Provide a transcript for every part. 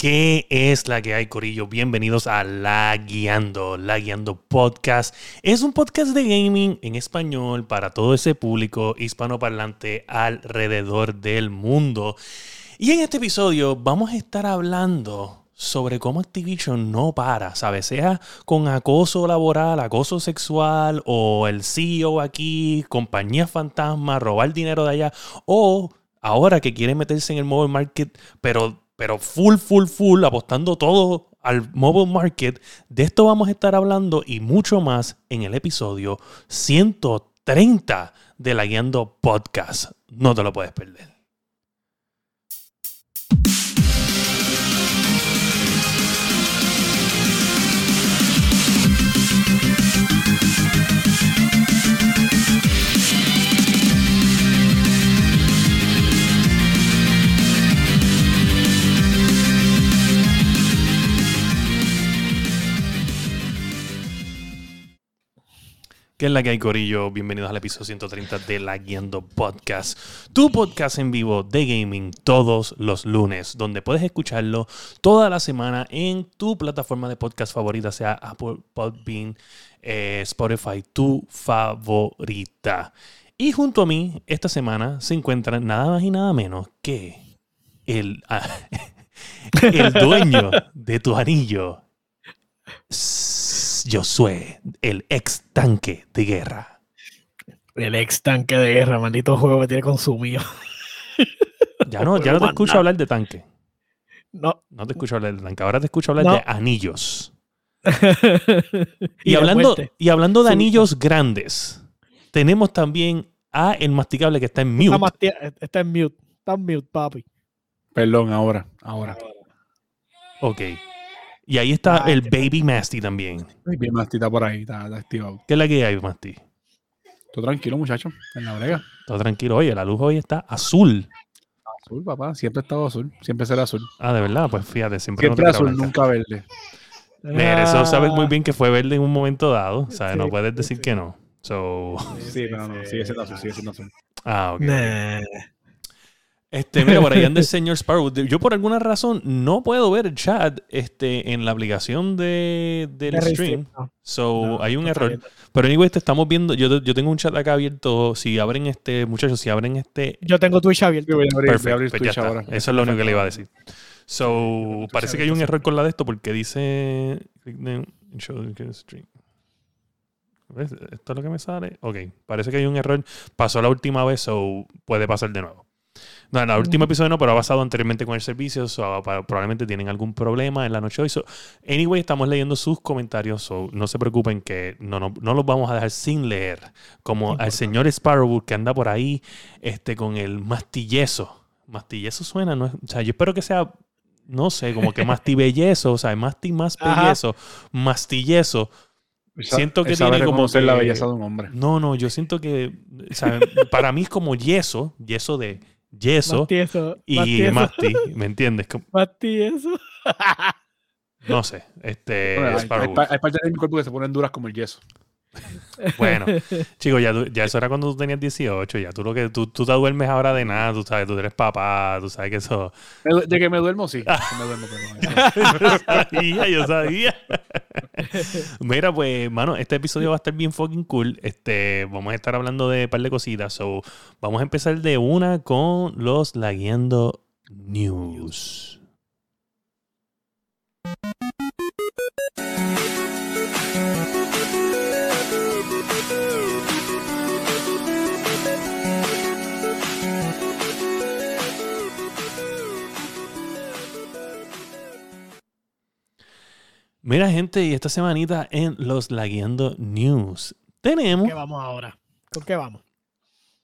¿Qué es la que hay, Corillo? Bienvenidos a La Guiando, La Guiando Podcast. Es un podcast de gaming en español para todo ese público hispanoparlante alrededor del mundo. Y en este episodio vamos a estar hablando sobre cómo Activision no para, ¿sabes? Sea con acoso laboral, acoso sexual o el CEO aquí, compañía fantasma, robar dinero de allá o ahora que quiere meterse en el mobile market, pero pero full, full, full, apostando todo al mobile market. De esto vamos a estar hablando y mucho más en el episodio 130 de la Guiando Podcast. No te lo puedes perder. ¿Qué es la que hay, Corillo? Bienvenidos al episodio 130 de La Guiando Podcast, tu podcast en vivo de gaming todos los lunes, donde puedes escucharlo toda la semana en tu plataforma de podcast favorita, sea Apple Podbean, eh, Spotify, tu favorita. Y junto a mí, esta semana se encuentra nada más y nada menos que el, el dueño de tu anillo, Josué, el ex tanque de guerra. El ex tanque de guerra, maldito juego me tiene consumido. Ya no, ya no te escucho hablar de tanque. No. No te escucho hablar de tanque. Ahora te escucho hablar No. de anillos. y Y, la hablando, y hablando de Sí. anillos grandes, tenemos también a el masticable que está en mute. Está, está en mute. Está en mute, papi. Perdón, ahora, ahora. Ok. Y ahí está Ay, el Baby Masty también. Bien, Masti está por ahí, está, está activado. ¿Qué es la que hay, Masty? Tú tranquilo, muchacho, en la brega. Todo tranquilo. Oye, la luz hoy está azul. Azul, papá, siempre ha estado azul, siempre será azul. Ah, de verdad, pues fíjate, siempre, no Siempre azul, blanca. nunca verde. Mira, eso sabes muy Ah, bien que fue verde en un momento dado. ¿sabes? no Sí, puedes decir sí. que no. So, Sí, pero no, sigue siendo azul, sigue siendo azul. ah, ok. nah. Este, mira, por ahí anda el señor Sparrow. Yo por alguna razón no puedo ver el chat este, en la aplicación de, del De stream. No. So, No, hay un error. bien. Pero anyway, te estamos viendo. Yo, yo tengo un chat acá abierto. Si abren este, muchachos, si abren este. Yo tengo Twitch abierto. Voy a abrir, voy a Perfecto, abrir pues ya Twitch está. ahora. Eso es lo único que le iba a decir. So, parece que hay un error con la de esto porque dice. click the- show the stream. ¿Ves? ¿Esto es lo que me sale? Ok, parece que hay un error. Pasó la última vez, so puede pasar de nuevo. No, en el último episodio no, pero ha pasado anteriormente con el servicio, so, pa- probablemente tienen algún problema en la noche de hoy. So, anyway, estamos leyendo sus comentarios, so no se preocupen que no, no, no los vamos a dejar sin leer. Como al señor Sparrow que anda por ahí este, con el mastillezo. Mastillezo suena, ¿no? o sea, yo espero que sea, no sé, como que mastibellezo, o sea, masti más bellezo, mastillezo. Siento que tiene como reconocer la que- belleza de un hombre. No, no, yo siento que, o sea, para mí es como yeso, yeso de yeso Más tieso. y más tieso, masti, ¿me entiendes? Como- Más tieso. no sé, este, Bueno, hay, hay hay partes de mi cuerpo que se ponen duras como el yeso. Bueno, chicos, ya, tú- ya eso era cuando tú tenías 18, ya tú lo que tú, tú te duermes ahora de nada, tú sabes, tú eres papá, tú sabes que eso. De que me duermo, sí. Ah. que me duermo, pero no, eso- yo sabía, yo sabía. Mira, pues, mano, este episodio va a estar bien fucking cool. Este, vamos a estar hablando de un par de cositas. So, vamos a empezar de una con los Laguiando News. Mira, gente, y esta semanita en los Laguiando News tenemos. ¿Qué vamos ahora? ¿Con qué vamos?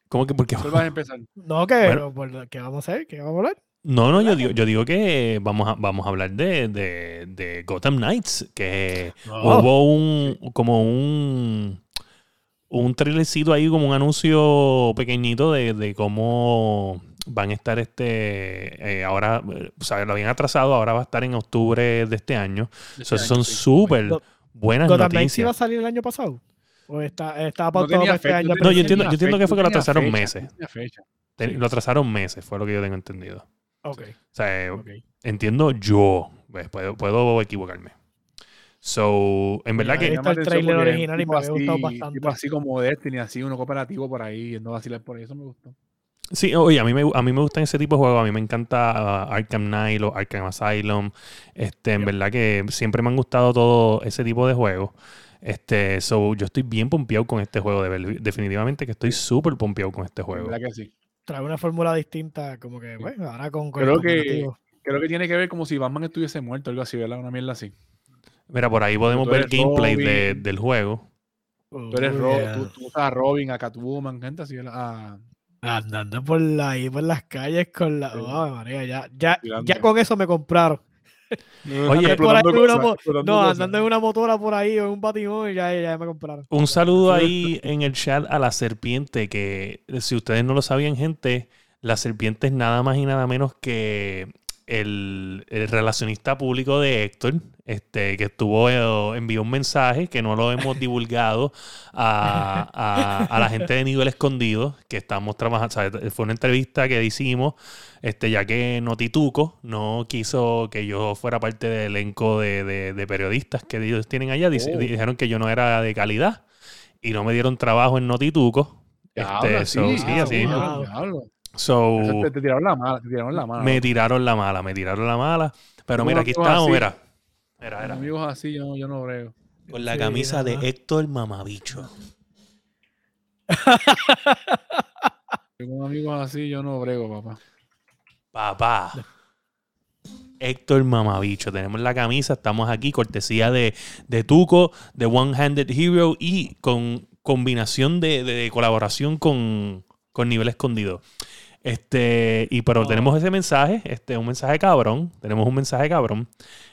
¿Cómo que por qué? ¿Cuál vas a empezar? No, que, Bueno. por- ¿qué vamos a hacer? ¿Qué vamos a hablar? No, no, yo digo, yo digo que vamos a, vamos a hablar de, de, de Gotham Knights, que Oh. hubo un, como un, un trailercito ahí, como un anuncio pequeñito de, de cómo van a estar este, eh, ahora, eh, o sea, lo habían atrasado, ahora va a estar en octubre de este año. So, Este son año, sí. súper Go- buenas ¿Gotham Knights iba a noticias. salir el año pasado? ¿O está, estaba No pautado tenía para este fecha, año? no No, yo sí entiendo- yo entiendo que fue que lo atrasaron fecha, meses. fecha. Sí. Lo atrasaron meses, fue lo que yo tengo entendido. Ok, O sea, ok. entiendo yo. Pues, puedo, puedo equivocarme. So, en verdad que. llama el es original y me había gustado bastante. Tipo así como Destiny, así uno cooperativo por ahí, a vacilar por ahí, eso me gustó. Sí, oye, a mí, me, a mí me gustan ese tipo de juegos. A mí me encanta uh, Arkham Knight o Arkham Asylum. Este, en verdad que siempre me han gustado todo ese tipo de juegos. Este, so, yo estoy bien pompeado con este juego. de ver- definitivamente que estoy súper pompeado con este juego. verdad que sí. Trae una fórmula distinta, como que, bueno, ahora con, con el Creo que-. Creo que tiene que ver como si Batman estuviese muerto, algo así, ¿verdad? Una mierda así. Mira, por ahí podemos Tú ver eres gameplay de- Robin. del juego. Tú eres Oh, Ro- yeah. tú, tú usas a Robin, a Catwoman, gente así. A, Andando por la- ahí por las calles con la. Oh, María, ya, ya, ya con eso me compraron. Oye, por ahí una cosas, No, cosas. andando en una motora por ahí o en un batimón, ya, ya me compraron. Un saludo ahí en el chat a la serpiente, que si ustedes no lo sabían, gente, la serpiente es nada más y nada menos que el, el relacionista público de Héctor, este, que estuvo, eh, envió un mensaje que no lo hemos divulgado a, a- a la gente de nivel escondido, que estamos trabajando, o sea, fue una entrevista que hicimos, este, ya que Notituco no quiso que yo fuera parte del elenco de, de- de periodistas que ellos tienen allá, Dice- Oh. dijeron que yo no era de calidad y no me dieron trabajo en Notituco. Este, so, sí, sí, así. wow. So, te, te tiraron la mala, te tiraron la mala. me tiraron la mala, me tiraron la mala. Pero mira, aquí estamos, así. mira. Mira, amigos así yo, no- yo no brego. Con la Sí, camisa de. Héctor Mamabicho. Con amigos así yo no brego, papá. Papá. Héctor Mamabicho. Tenemos la camisa, estamos aquí, cortesía de, de Tuco, de One Handed Hero y con combinación de, de colaboración con, con Nivel Escondido. Este, y pero Oh. tenemos ese mensaje, este, un mensaje cabrón. Tenemos un mensaje cabrón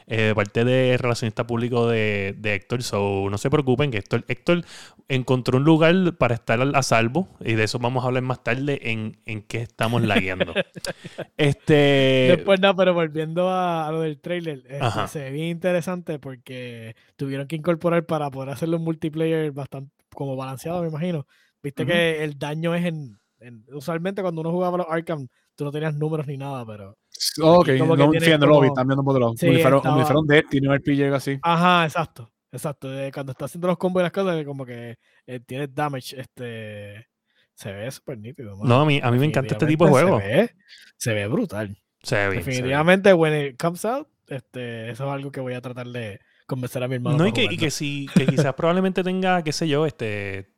eh, de parte del relacionista público de, de Héctor. So, no se preocupen que Héctor, Héctor encontró un lugar para estar a salvo. Y de eso vamos a hablar más tarde en, en qué estamos lagueando. este. Después, no, pero volviendo a, a lo del trailer, este, se ve bien interesante porque tuvieron que incorporar para poder hacerlo un multiplayer bastante como balanceado, me imagino. Viste que el daño es en, en- Usualmente cuando uno jugaba los Arkham, tú no tenías números ni nada, pero. Ok, como que no, tiene sí, no lo vi, como- están viendo por. Sí, como si fuera un RPG así. Ajá, exacto. Exacto. de cuando está haciendo los combos y las cosas, como que eh, tiene damage, este. Se ve súper nítido. No, a mí, a mí me encanta este tipo de juego. Definitivamente Se ve, se ve brutal. Se ve bien, se ve. Definitivamente, when it comes out, este, eso es algo que voy a tratar de convencer a mi hermano. No, y que, y que si, que quizás probablemente tenga, qué sé yo, este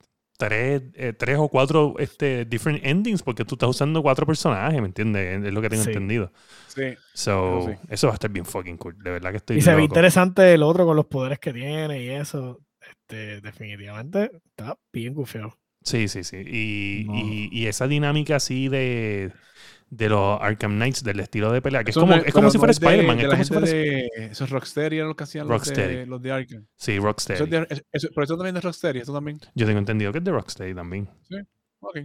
tres, eh, tres o cuatro este, different endings, porque tú estás usando cuatro personajes, ¿me entiendes? Es lo que tengo Sí. entendido. Sí. So, Eso sí. eso va a estar bien fucking cool. De verdad que estoy Y se ve interesante el otro con los poderes que tiene y eso. Este, definitivamente está bien gufiado. Sí, sí, sí. Y, No. y, y esa dinámica así de, de los Arkham Knights, del estilo de pelea, que es Eso como, no es como si no fuera es de- Spider-Man. de Es la como si gente fuera. de- Esos Rocksteady eran los que hacían los de, los de Arkham. Sí, Eso Rocksteady. es de- eso- eso- pero eso también es Rocksteady, eso también. Yo tengo entendido que es de Rocksteady también. Ok.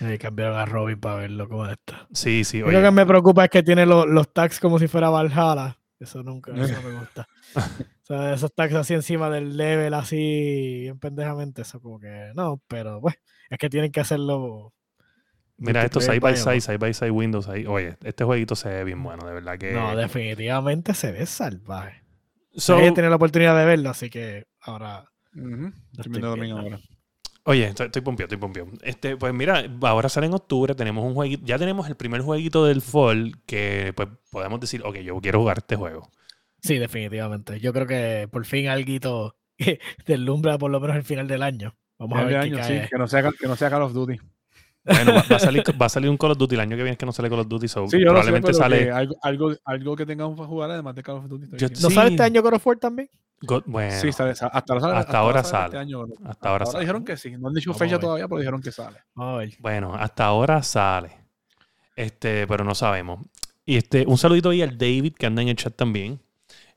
Ahí cambiaron a Robin para verlo como está. Sí, sí. Lo que me preocupa es que tiene los, los tags como si fuera Valhalla. Eso nunca, eso no me gusta. o sea, esos tags así encima del level, así, bien pendejamente, eso como que no, pero pues, es que tienen que hacerlo. Mira esto side by side, side by side Windows ahí. Oye, este jueguito se ve bien bueno, de verdad que. No, definitivamente se ve salvaje. So, Ella tiene la oportunidad de verlo, así que ahora. Estoy ahora. Oye, estoy, estoy estoy pompeado. Este, pues mira, ahora sale en octubre, tenemos un jueguito, ya tenemos el primer jueguito del fall que pues podemos decir, ok, yo quiero jugar este juego. Sí, definitivamente. Yo creo que por fin algo deslumbra por lo menos el final del año. Vamos a ver qué año, sí, cae. que no sea, que no sea Call of Duty. Bueno, va, va a salir, va a salir un Call of Duty el año que viene es que no sale Call of Duty, so Sí, yo lo sé, probablemente sale. que algo, algo, algo que tengamos para jugar además de Call of Duty. Yo-. ¿No sale Sí. este año God of War también? God- bueno, Sí, sale, sa- hasta ahora sale. Hasta ahora este sale. año. hasta ahora sale. dijeron que sí. No han dicho Vamos fecha todavía, pero dijeron que sale. Bueno, hasta ahora sale. Este, pero no sabemos. Y este, un saludito ahí al David que anda en el chat también.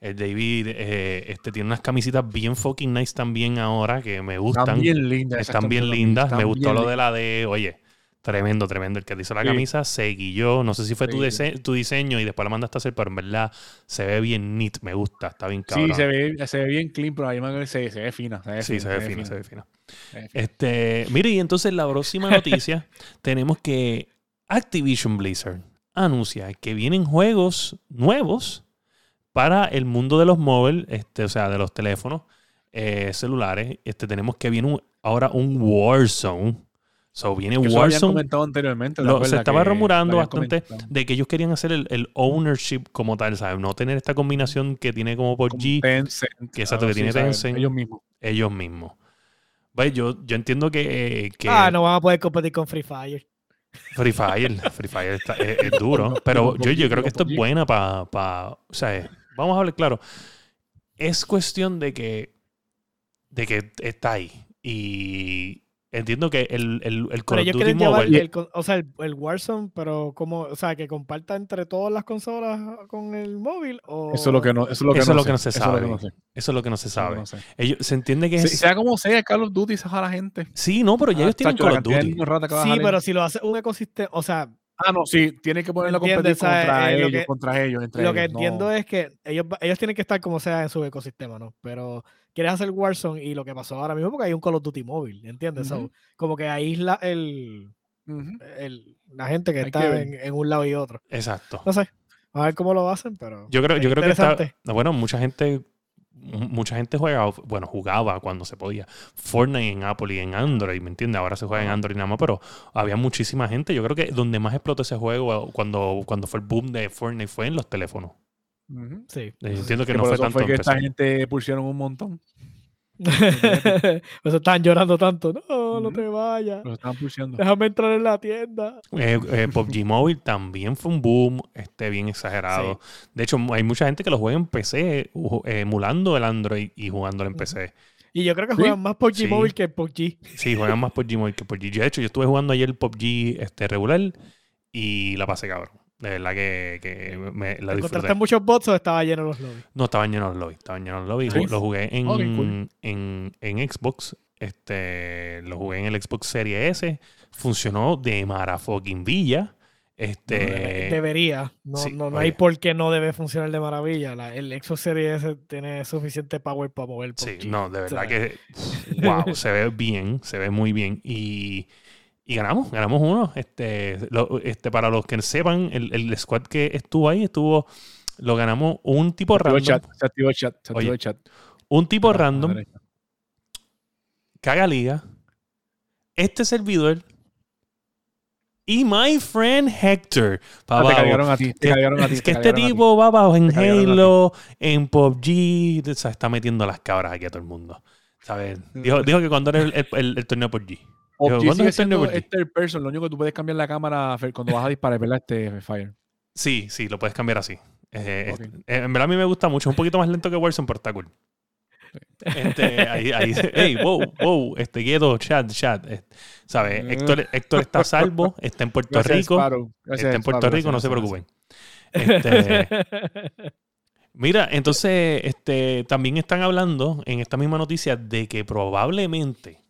El David eh, este, tiene unas camisitas bien fucking nice también ahora que me gustan. Están bien lindas. Están bien lindas. están Me gustó bien lo de la de, oye, tremendo, tremendo. El que te hizo la Sí. camisa se guilló. No sé si fue tu, dise- tu diseño y después la mandaste a hacer, pero en verdad se ve bien neat. Me gusta, está bien cabrón. Sí, se ve, se ve bien clean, pero ahí man, se, se ve fina. Se ve Sí, fina, se ve fina, se ve fina. se ve fina. Este, mire, y entonces la próxima noticia tenemos que Activision Blizzard anuncia que vienen juegos nuevos para el mundo de los móviles, este, o sea, de los teléfonos eh, celulares. Este, tenemos que viene un- ahora un Warzone. So, viene Que eso Warzone. comentado anteriormente. ¿te Lo- acuerdas se estaba rumorando bastante comentado? de que ellos querían hacer el, el ownership como tal, ¿sabes? No tener esta combinación que tiene como por Como G Tencent, que exacto, que tiene. Tencent. Ellos mismos. ellos mismos. Yo, yo entiendo que, eh, que Ah, no van a poder competir con Free Fire. Free Fire, Free Fire está- es, es duro, pero yo, yo creo que esto es buena para, o sea, eh, vamos a hablar claro. Es cuestión de que, de que está ahí y entiendo que el, el, el Call Pero of ellos Duty quieren llevar Mobile, el, con- o sea, el, el Warzone, pero como, o sea, que comparta entre todas las consolas con el móvil o Eso es lo que no, eso es lo que Eso no lo sé, que no se que sabe. no sé, eso es lo que no se sabe. que no sé. Ellos, se entiende que es, Sea como sea, Call of Duty se a la gente. sí, no, pero ya Ah, ellos tienen Call of Duty. que Sí, pero si lo hace un ecosistema, o sea, Ah, no, sí, tienen que ponerlo a competir contra Eh, lo ellos, que- contra ellos, entre lo que ellos, no. entiendo es que ellos, ellos tienen que estar como sea en su ecosistema, ¿no? Pero quieres hacer Warzone y lo que pasó ahora mismo porque hay un Call of Duty móvil, ¿entiendes? So, como que aísla el, Ujú. el- la gente que Hay está que en, en un lado y otro. Exacto. No sé, a ver cómo lo hacen, pero Yo creo, yo creo que está, bueno, mucha gente, mu- mucha gente juega, bueno, jugaba cuando se podía. Fortnite en Apple y en Android, ¿me entiendes? Ahora se juega en. Android nada más, pero había muchísima gente. Yo creo que donde más explotó ese juego cuando, cuando fue el boom de Fortnite fue en los teléfonos. Sí. Eh, Entiendo que Que no por fue eso tanto fue que esta gente pusieron un montón. Por eso estaban llorando tanto. No, no te vayas. Los estaban pusheando. Déjame entrar en la tienda. Eh, eh, PUBG Mobile también fue un boom, este, bien exagerado. De hecho, hay mucha gente que lo juega en PC, emulando el Android y jugándolo en. PC. Y yo creo que Sí, juegan más PUBG sí. móvil que PUBG. Sí, juegan más PUBG Mobile que PUBG. De hecho, yo estuve jugando ayer el PUBG este, regular y la pasé cabrón. De verdad que, que me, la disfruté. ¿Encontraste muchos bots o estaba lleno los lobbies? No, estaban llenos los lobbies. Estaban llenos los lobbies. Sí. Lo jugué en, cool. en, en Xbox. Este, lo jugué en el Xbox Series S. Funcionó de marafucking villa. Este, Debe- Debería. No, sí, no, no hay por qué no debe funcionar de maravilla. La- el Xbox Series S tiene suficiente power para mover Sí, no, de verdad sea. que wow, se ve bien, se ve muy bien. Y, y ganamos, ganamos uno. Este, lo- este, para los que sepan, el, el squad que estuvo ahí estuvo, lo ganamos un tipo Se random. chat, se activó el chat, se Oye, activó el chat. Un tipo A la random, caga liga, este servidor y my friend Hector. Ah, te cargaron a ti, te cargaron a ti. es que este tipo va abajo en. Halo, en PUBG, o sea, está metiendo las cabras aquí a todo el mundo. ¿Sabes? Dijo, dijo que cuando era el, el, el- el torneo PUBG. PUBG ¿cuándo sigue es el torneo siendo PUBG? es third person, lo único que tú puedes cambiar la cámara cuando vas a disparar, ¿verdad? Este Fire. Sí, sí, lo puedes cambiar así. Eh, eh, en verdad a mí me gusta mucho. Es un poquito más lento que Warzone, pero está cool. Este, ahí, ahí, hey, wow, wow, este quieto, chat, chat. ¿Sabes? Héctor, Héctor está a salvo, está en Puerto Gracias, Rico. Gracias, Está en Puerto Rico, no se preocupen. Este, mira, entonces, este, también están hablando en esta misma noticia de que probablemente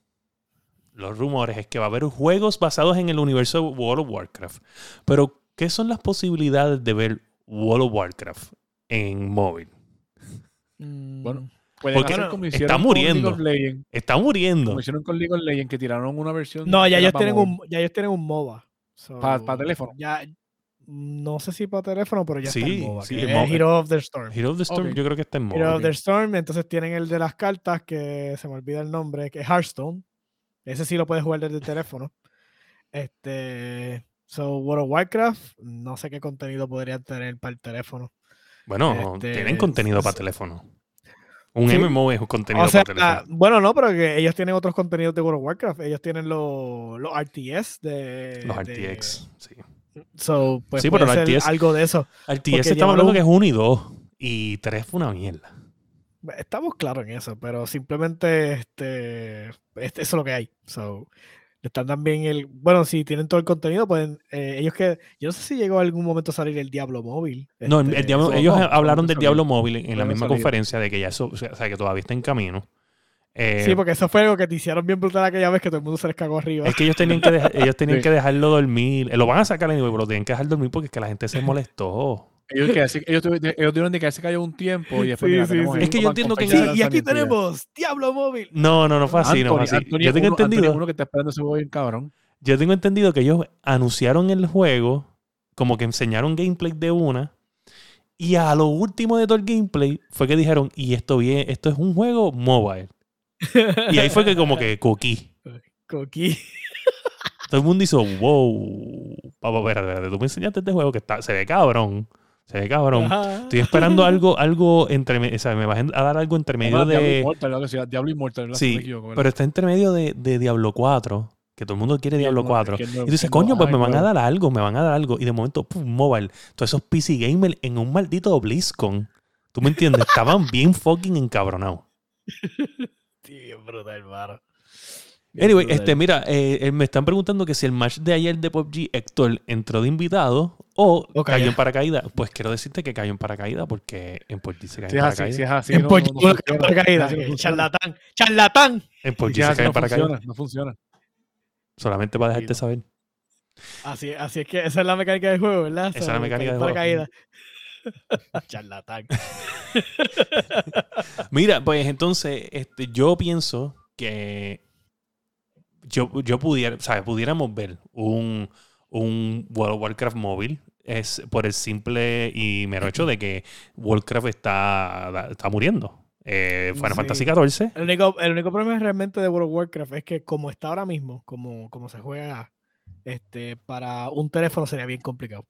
los rumores es que va a haber juegos basados en el universo de World of Warcraft. Pero, ¿qué son las posibilidades de ver World of Warcraft en móvil? Mm, Bueno, Porque hacer no, como está muriendo. Con League of Legends, Está muriendo. como hicieron con League of Legends, que tiraron una versión. No, ya ellos, tienen un, ya ellos tienen un MOBA. So, Pa- pa teléfono. Ya, no sé si para teléfono, pero ya está Sí, el MOBA. sí, el MOBA. Hero of the Storm. Hero of the Storm, yo creo que está en móvil. Hero of the. Storm, entonces tienen el de las cartas, que se me olvida el nombre, que es Hearthstone. Ese sí lo puedes jugar desde el teléfono. Este. So, World of Warcraft, no sé qué contenido podrían tener para el teléfono. Bueno, Este, tienen contenido para teléfono. Un Sí. MMO es un contenido O sea, para teléfono. bueno, no, pero que ellos tienen otros contenidos de World of Warcraft. Ellos tienen los, los RTS de. Los de- RTX, sí. So, pues Sí, puede pero ser RTS algo de eso. RTS estamos hablando llevaron- que es 1 y 2. Y 3 fue una mierda. Estamos claros en eso, pero simplemente este, este- eso es lo que hay. So, están también el. Bueno, si tienen todo el contenido, pueden. eh, ellos que. Yo no sé si llegó algún momento a salir el Diablo móvil. No, el- este, el Diablo- ellos no, hablaron no del. Diablo móvil en, en la misma conferencia de que ya eso, o sea, que todavía está en camino. Eh, Sí, porque eso fue algo que te hicieron bien brutal aquella vez que todo el mundo se les cagó arriba. es que ellos tenían que, dejar- ellos tenían Sí. que dejarlo dormir. Eh, Lo van a sacar anyway, pero lo tienen que dejar dormir porque es que la gente se molestó. Ellos, que así- ellos, ellos tuvieron de que se cayó un tiempo y después Sí, mira, sí, Es que yo entiendo que y aquí tenemos Diablo móvil. No, no, no fue así, no fue así. Anthony, yo tengo uno, entendido. uno que está esperando ese juego bien cabrón. Yo tengo entendido que ellos anunciaron el juego como que enseñaron gameplay de una. Y a lo último de todo el gameplay fue que dijeron, y esto bien, esto es un juego mobile. Y ahí fue que como que coquí. Coquí. Todo el mundo hizo, wow. Papá, espérate, espérate, tú me enseñaste este juego que está, se ve cabrón. Se ve cabrón. Ajá. Estoy esperando algo, algo entre, o sea, me vas a dar algo entre medio Diablo de... Diablo Immortal, ¿verdad? Sí, me equivoco, ¿verdad? pero está entre medio de, de Diablo 4, que todo el mundo quiere Diablo el nuevo, 4. que el Y tú dices, coño, pues me van a dar algo, me van a dar algo. Y de momento, pum, mobile. Todos esos PC gamers en un maldito BlizzCon. ¿Tú me entiendes? Estaban bien fucking encabronados. Sí, bien brutal, hermano. Anyway, este, mira, eh, eh, me están preguntando que si el match de ayer de PUBG, Héctor entró de invitado o O cayó en paracaídas. Pues quiero decirte que cayó en paracaídas porque en PUBG se cae en paracaídas. es así, En no, Poch- no, no no funciona. charlatán, charlatán. En es se cae en no paracaídas. funciona, no funciona. Solamente para dejarte Sí, saber. Así, así es que esa es la mecánica del juego, ¿verdad? Esa es la mecánica del del juego. charlatán. Mira, pues entonces, este, yo pienso que yo, yo pudiera, ¿sabes? Pudiéramos ver un, un World of Warcraft móvil. Es por el simple y mero hecho de que Warcraft está, está muriendo. Eh, Final Sí. Fantasy XIV. El único, el único problema realmente de World of Warcraft es que como está ahora mismo, como, como se juega, este, para un teléfono sería bien complicado.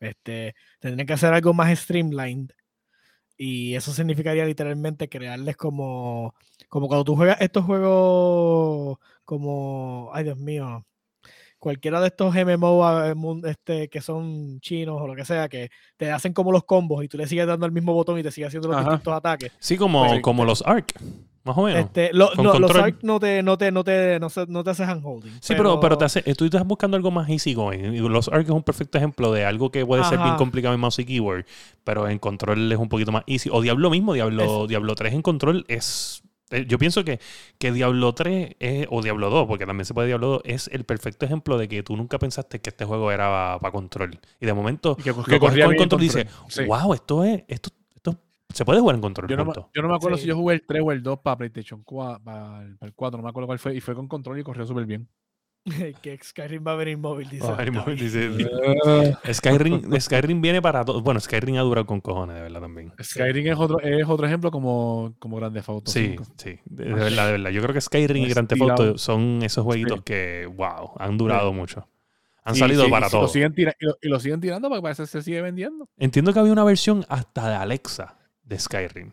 Este, tendrían que hacer algo más streamlined. Y eso significaría literalmente crearles como, como cuando tú juegas estos juegos como, ay Dios mío, cualquiera de estos MMO mun- este, que son chinos o lo que sea, que te hacen como los combos y tú le sigues dando el mismo botón y te sigues haciendo los Ajá. distintos ataques. Sí, como, Pues, como los Ark, más o menos. Este, lo- con no, los control. ARC no te, no te, no te, no se- no te hace handholding. Sí, pero, pero te hace, tú estás buscando algo más easy going. Los Ark es un perfecto ejemplo de algo que puede ser bien complicado en mouse y keyboard, pero en control es un poquito más easy. O Diablo mismo, Diablo, Diablo 3 en control es. Eh, Yo pienso que, que Diablo 3 es, o Diablo 2, porque también se puede Diablo 2, es el perfecto ejemplo de que tú nunca pensaste que este juego era para control. Y de momento Y que, lo que corría con en control y dices, Sí. wow, esto es. Esto, esto se puede jugar en control. Yo no, punto. yo no me acuerdo Sí. si yo jugué el 3 o el 2 para PlayStation 4, para, el- para el 4, no me acuerdo cuál fue, y fue con control y corrió súper bien. que Skyrim va a venir móvil, dice. Oh, dice, Skyrim, Skyrim viene para todo. Bueno, Skyrim ha durado con cojones, de verdad también. Skyrim es otro, es otro ejemplo como, como Grand Theft Auto Sí, 5. sí, de, de verdad, de verdad. Yo creo que Skyrim y Grand Theft Auto son esos jueguitos Sí. que, wow, han durado mucho. Han salido sí, para y todo. Lo siguen tira- y, lo, y lo siguen tirando porque parece que se sigue vendiendo. Entiendo que había una versión hasta de Alexa de Skyrim.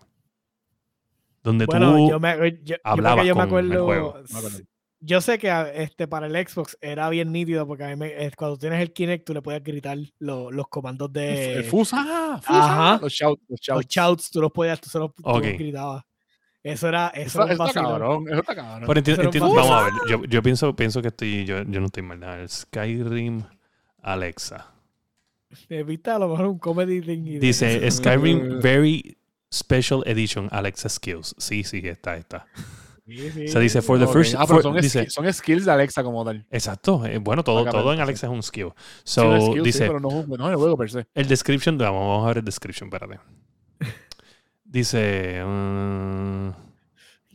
Donde Bueno, tú yo me, yo, yo creo que hablabas yo me con el acuerdo. juego. Me acuerdo. Yo sé que a- este, para el Xbox era bien nítido porque a mí me- eh, cuando tienes el Kinect tú le puedes gritar lo- los comandos de el Fusa, Fusa, Ajá. los shouts, los los shouts. shouts, tú los podías, tú se los, tú los Ok. gritabas. Eso era, eso Eso, era un eso cabrón, eso está cabrón. Pero entiendo- vamos a ver, yo, yo pienso, pienso que estoy, yo, yo no estoy mal. nada. Skyrim Alexa. Eh, Viste a lo mejor un comedy thing. Dice Skyrim Eh. Very Special Edition Alexa Skills. Sí, sí, está, está. Sí, sí. Se dice for the Ok. first. Ah, pero for- son, dice, son skills de Alexa como tal. exacto. eh, bueno, todo, Acá, todo en sí. Alexa es un skill. Sí, So, skill, sí, dice, pero no, no es el juego per se. el description, vamos, a ver el description, espérate. Dice, mm,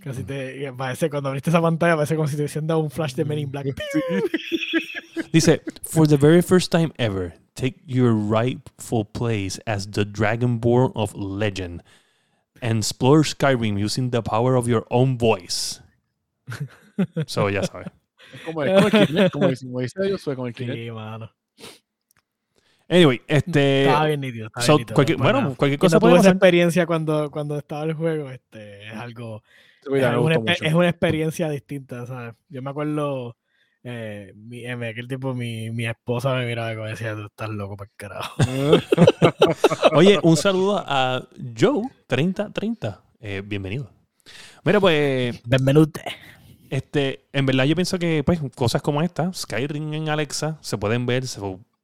Casi te parece cuando abriste esa pantalla, parece como si te hubiesen dado un flash de Men in Black. dice, for the very first time ever, take your rightful place as the Dragonborn of Legend and explore Skyrim using the power of your own voice. So, ya sabes. Es como, es como el como dice, dice Josué, como el. Sí, mano. Anyway, este. Estaba bien nítido. estaba so, bien nítido, cualquier- bueno, nada. cualquier Yo cosa tuve esa experiencia cuando, cuando estaba el juego. Este, es algo. Video es, una, es una experiencia distinta, ¿sabes? Yo me acuerdo. Eh, mi, en aquel tiempo mi, mi esposa me miraba y me decía, tú estás loco para el carajo. Oye, un saludo a Joe 3030. Eh, bienvenido. Mira, pues, Benvenute. este, en verdad yo pienso que pues cosas como esta, Skyrim en Alexa, se pueden ver, se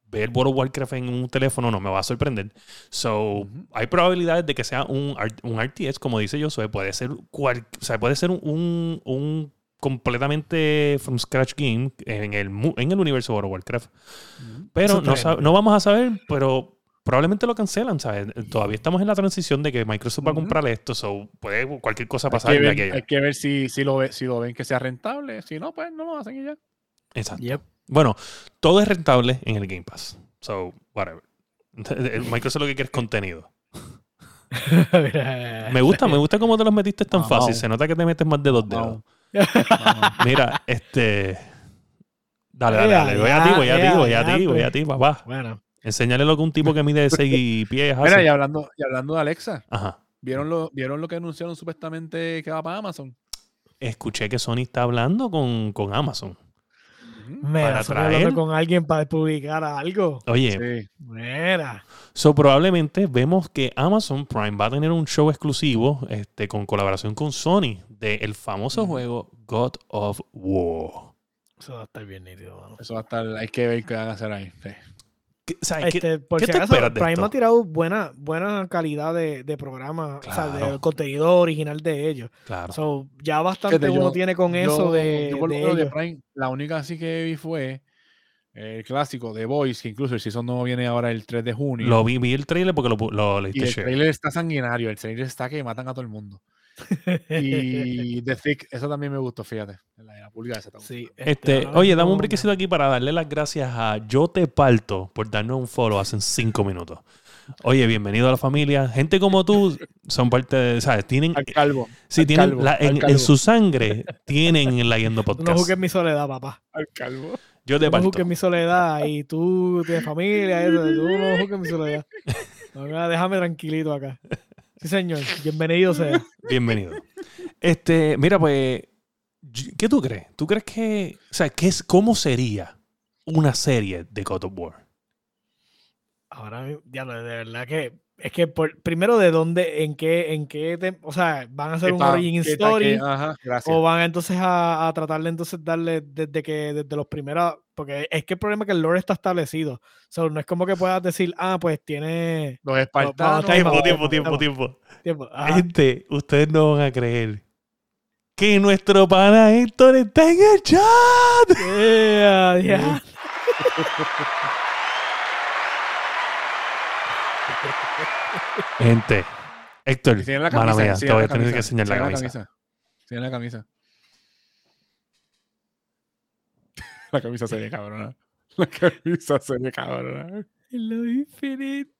ver World of Warcraft en un teléfono no me va a sorprender. So, hay probabilidades de que sea un, un RTS, como dice Josué, puede ser cual, o sea, puede ser un, un, un completamente from scratch game en el, en el universo de World of Warcraft. Pero Eso no, no vamos a saber, pero probablemente lo cancelan, ¿sabes? Todavía estamos en la transición de que Microsoft va a comprar esto, so puede cualquier cosa Hay pasar. que ver, a allá. hay que ver si, si, lo ve, si lo ven que sea rentable. Si no, pues no lo hacen y ya. Exacto. Yep. Bueno, todo es rentable en el Game Pass. So, whatever. Microsoft lo que quiere es contenido. Me gusta, me gusta cómo te los metiste tan fácil. Se nota que te metes más de dos dedos. Mira, este. Dale, dale, dale. Voy a ti, voy a ti, voy a ti, voy a ti, papá. Bueno, Enséñale lo que un tipo que mide 6 pies Mira, y hace. hablando, y hablando de Alexa, Ajá. ¿vieron lo, ¿vieron lo que anunciaron supuestamente que va para Amazon? Escuché que Sony está hablando con, con Amazon. Mira, Para estoy hablando traer- con alguien para publicar algo. Oye, Sí. Mira. So probablemente vemos que Amazon Prime va a tener un show exclusivo este, con colaboración con Sony del famoso Ujú. juego God of War. Eso va a estar bien nítido, mano. Eso va a estar, hay que ver qué van a hacer ahí. Sí. ¿Qué- o sea, ¿qué- por qué si tú acaso, esperas de Prime esto? ha tirado buena, buena calidad de, de programa, o sea, Claro. del contenido original de ellos. Claro. So, ya bastante Fíjate, uno yo- tiene con eso Yo- de, yo por lo de menos de ellos. Prime, la única así que vi fue el clásico de Voice, que incluso el season no viene ahora el 3 de junio. Lo vi, vi el trailer porque lo, lo y leíste el share. trailer está sanguinario, el trailer está que matan a todo el mundo. Y The Thick, eso también me gustó, fíjate. La, la pulga esa está Sí, Este, ahora oye, dame un brequecito aquí para darle las gracias a Yo Te Parto por darnos un follow hace cinco minutos. Oye, bienvenido a la familia. Gente como tú son parte de, ¿sabes? Tienen, Al calvo. sí, al tienen calvo, la- al en, en su sangre tienen la Yendo Tú no Podcast. juzgues mi soledad, papá. Al calvo. Yo te no parto. juzgues mi soledad y tú tienes familia, eso, tú no juzgues mi soledad. No, déjame tranquilito acá. Sí, señor. Bienvenido sea. Bienvenido. Este, mira, pues, ¿qué tú crees? ¿Tú crees que, o sea, qué es, cómo sería una serie de God of War? Ahora ya de verdad que es que por- primero de dónde, en qué, en qué, tem- o sea, van a hacer un origin story que- ajá, gracias. o van entonces a, a tratar de entonces darle desde que desde los primeros, porque es que el problema es que el lore está establecido, so, no es como que puedas decir, ah, pues tiene Los espartanos. Out, Tiempo, tiempo, tiempo, tiempo. tiempo. Ajá. Gente, ustedes no van a creer que nuestro pana Héctor está en el chat. Yeah, yeah. Gente, Héctor, tiene la mala camisa, mía, sí, te voy a tener que enseñar la camisa. Tiene la camisa. La camisa se ve cabrona. La camisa se ve cabrona. En lo infinito.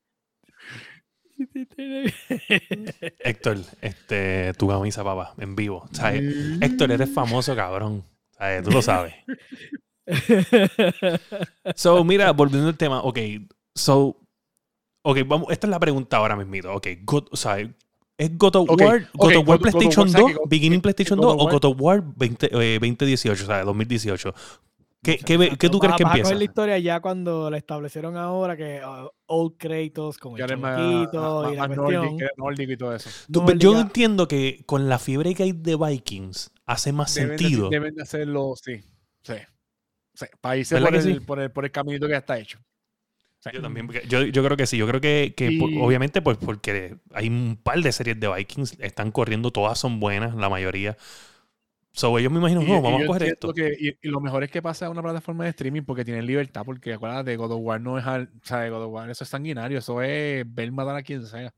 Héctor, este, tu camisa, papá, en vivo. ¿Sabes? Héctor, eres famoso, cabrón. ¿Sabes? Tú lo sabes. So, mira, volviendo al tema, ok, so, ok, vamos, esta es la pregunta ahora mismo, ok, God, o sea, ¿es God of Ok, War, God ok, of War God- God of PlayStation War, 2, ¿sabes qué? Beginning God- PlayStation God 2 of o God of War 20, eh, 2018, o sea, 2018? ¿Qué, qué, ve- qué tú crees que empieza? la historia ya cuando la establecieron ahora que uh, Old Kratos con el más- y la cuestión. nórdico, y todo eso. Tú- yo entiendo que con la fiebre que hay de Vikings hace más Deben de- sentido. deben de hacerlo, sí. Sí. sí. Para irse ¿Verdad por el, sí? por, el, por el caminito que ya está hecho. Sí. Yo también, porque yo, yo creo que sí, yo creo que, que por- obviamente pues porque hay un par de series de Vikings, están corriendo, todas son buenas, la mayoría. So ellos me imagino, Y- no, y vamos a coger esto. que- y lo mejor es que pasa a una plataforma de streaming porque tienen libertad, porque acuérdate, God of War no es al, o sea, God of War, eso es sanguinario, eso es ver matar a quien sea.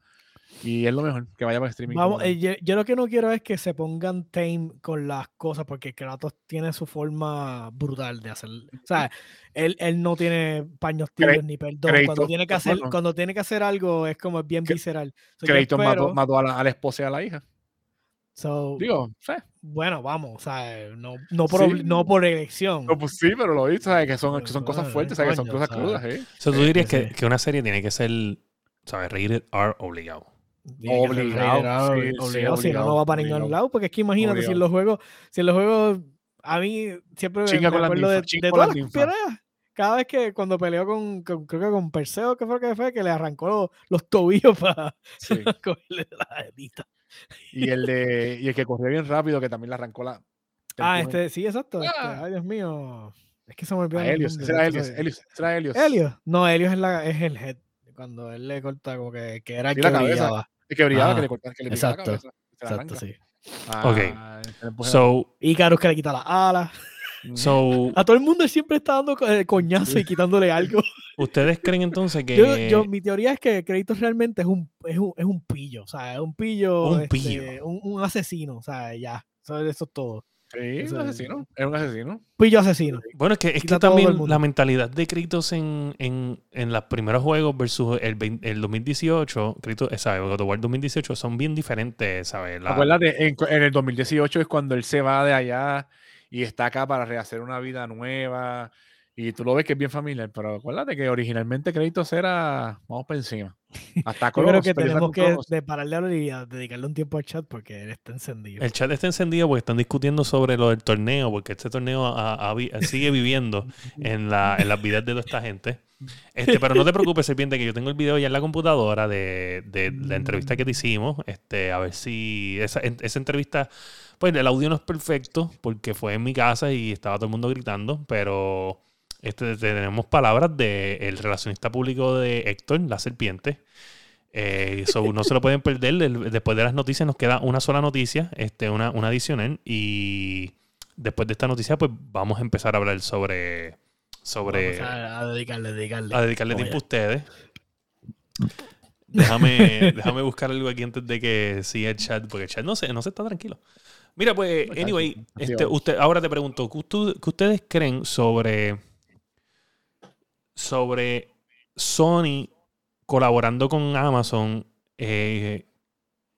Y es lo mejor, que vaya para streaming. Vamos, eh, yo, yo lo que no quiero es que se pongan tame con las cosas, porque Kratos tiene su forma brutal de hacer. O sea, él, él no tiene paños tibios ni perdón. Cuando tiene que hacer, cuando tiene que hacer algo, es como bien visceral. So, Kratos mató, espero- mató a, la, a la esposa y a la hija. so, Digo, sí. bueno, vamos, o sea, no, no, por, Sí. no por elección. No, pues sí, pero lo hice. Que son, que son cosas fuertes, ¿sabes? Que son cosas ¿sabes? crudas, ¿eh? So, tú Sí, dirías sí, que, sí. que una serie tiene que ser, ¿sabes? Rated R obligado. Ser Obligado, sí, si no, no va para ningún lado, porque es que imagínate si en los juegos, si en los juegos, a mí siempre Chinga me acuerdo de, todas las. Cada vez que cuando peleó con, con- creo que con Perseo, que fue que fue, que le arrancó los, los tobillos para Sí. cogerle la jetita. Y el de y el que corrió bien rápido, que también le arrancó la. Ah, este, sí, exacto. este, Ah. ay, Dios mío. Es que se me olvidó. Helios, ese era Helios, Helios, ese era Helios. Helios. No, Helios es, la, es el head. Cuando él le corta como que, que era el Sí, que la cabeza. brillaba. El que brillaba, Ah, que le cortaba, que le picaba la exacto, cabeza. Exacto, sí. Ok. Ah, le empuja So, Icarus que le quita las alas. la- so A todo el mundo siempre está dando eh, coñazo y quitándole algo. ¿ustedes creen entonces que... Yo, yo- mi teoría es que Kratos realmente es un, es un, es un pillo, o sea, es un pillo, Un este, pillo. un, un asesino, o sea, ya, eso, eso es todo. Sí, un es- asesino. Es un asesino. Pillo asesino. Bueno, es que, es que también la mentalidad de Kratos en, en, en los primeros juegos versus el, 20 el 2018, Kratos, ¿sabes? God of War 2018 son bien diferentes, ¿sabes? La- Acuérdate, en, en el 2018 es cuando él se va de allá y está acá para rehacer una vida nueva. Y tú lo ves que es bien familiar, pero acuérdate que originalmente Kratos era. Vamos por encima. Hasta Yo creo que tenemos que de pararle a hablar y a dedicarle un tiempo al chat porque él está encendido. El chat está encendido porque están discutiendo sobre lo del torneo, porque este torneo sigue viviendo en, la, en las vidas de toda esta gente. Este, pero no te preocupes, Serpiente, que yo tengo el video ya en la computadora de, de la entrevista que te hicimos. Este, a ver si esa, en- esa entrevista, pues el audio no es perfecto porque fue en mi casa y estaba todo el mundo gritando, pero este, tenemos palabras del relacionista público de Héctor, la serpiente. Eh, so, no se lo pueden perder. El- Después de las noticias nos queda una sola noticia, este, una, una adicional. Y después de esta noticia, pues vamos a empezar a hablar sobre. sobre Vamos a, a dedicarle, dedicarle. a dedicarle tiempo a ustedes. Déjame, déjame buscar algo aquí antes de que siga el chat, porque el chat no se, no se está tranquilo. Mira, pues, anyway, este, usted, ahora te pregunto, ¿qué, ustu- qué ustedes creen sobre, sobre Sony colaborando con Amazon? Eh,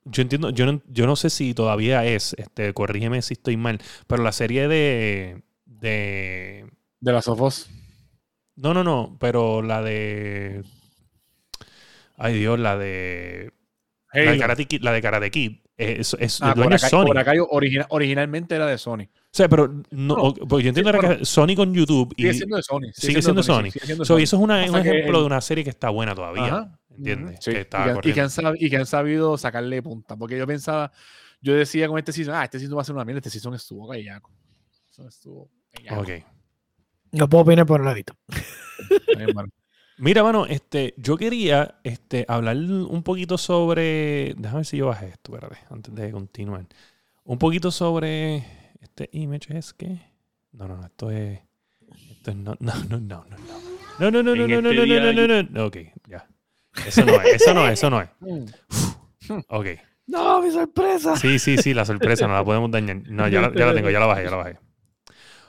yo entiendo, yo no, yo no sé si todavía es, este, corrígeme si estoy mal, pero la serie de, de De las Sofos. no, no, no, pero la de. Ay Dios, la de. La de. Karate Kid. La de Karate Kid. Eh, Es, es, Ah, el dueño es Sony. Origina- originalmente era de Sony. O sea, pero no, porque yo entiendo Sí, era que bueno. Sony con YouTube. Y, Sigue siendo de Sony. sigue siendo Sony. sí, sigue siendo so, Sony. eso es una- un ejemplo el- de una serie que está buena todavía. Ajá. ¿Entiendes? Ujú, sí, Que y, que, y que corriendo. han sab- y que han sabido sacarle punta. Porque yo pensaba, yo decía con este season, ah, este season va a ser una mierda, este season estuvo gallaco. Eso estuvo gallaco. Ok. No puedo opinar por un ladito. Mira, mano, este, yo quería este, hablar un poquito sobre. Déjame ver si yo bajé esto, espérate, antes de continuar. Un poquito sobre. Este image es que. No, no, no, esto es. Esto es no, no, no, no, no, no. No, no, no, no, no, no, este no, no, no, no, no. Ok, ya. Eso no es, eso no es, eso no es. Ok. ¡No, mi sorpresa! Sí, sí, sí, la sorpresa, no la podemos dañar. No, ya la, ya la tengo, ya la bajé, ya la bajé.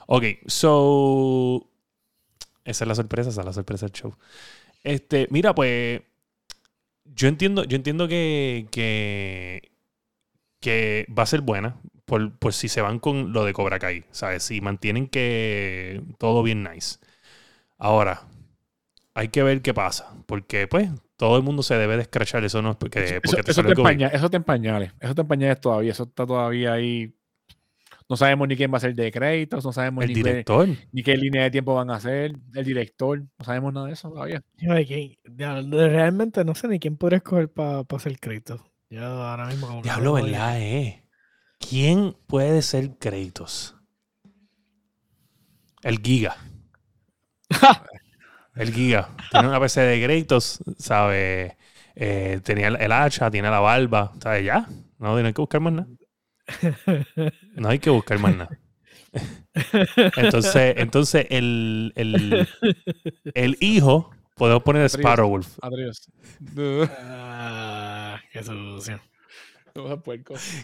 Ok, so. Esa es la sorpresa, esa es la sorpresa del show. Este, mira, pues. Yo entiendo, yo entiendo que, que, que va a ser buena por, por si se van con lo de Cobra Kai, ¿sabes? Si mantienen que todo bien nice. Ahora, hay que ver qué pasa, porque pues todo el mundo se debe de escrachar, eso no es porque, Eso, porque te eso salió el está en COVID. paña- eso está en pañales. Eso está en pañales todavía. Eso está todavía ahí. No sabemos ni quién va a ser de créditos, no sabemos El ni, qué, director. ni qué línea de tiempo van a hacer, el director, no sabemos nada de eso todavía. Realmente no sé ni quién podría escoger para ser crédito. Yo ahora mismo como que no Diablo. ¿verdad? Eh? ¿Quién puede ser Kratos? El Giga. El Giga. Tiene una PC de Kratos, ¿sabes? Eh, tenía el, el hacha, tiene la barba, ¿sabes? Ya. No, no hay que buscar más nada. No hay que buscar más nada. Entonces, entonces el, el, el hijo, podemos poner Sparrowwolf. Adiós. Ah, qué sucio.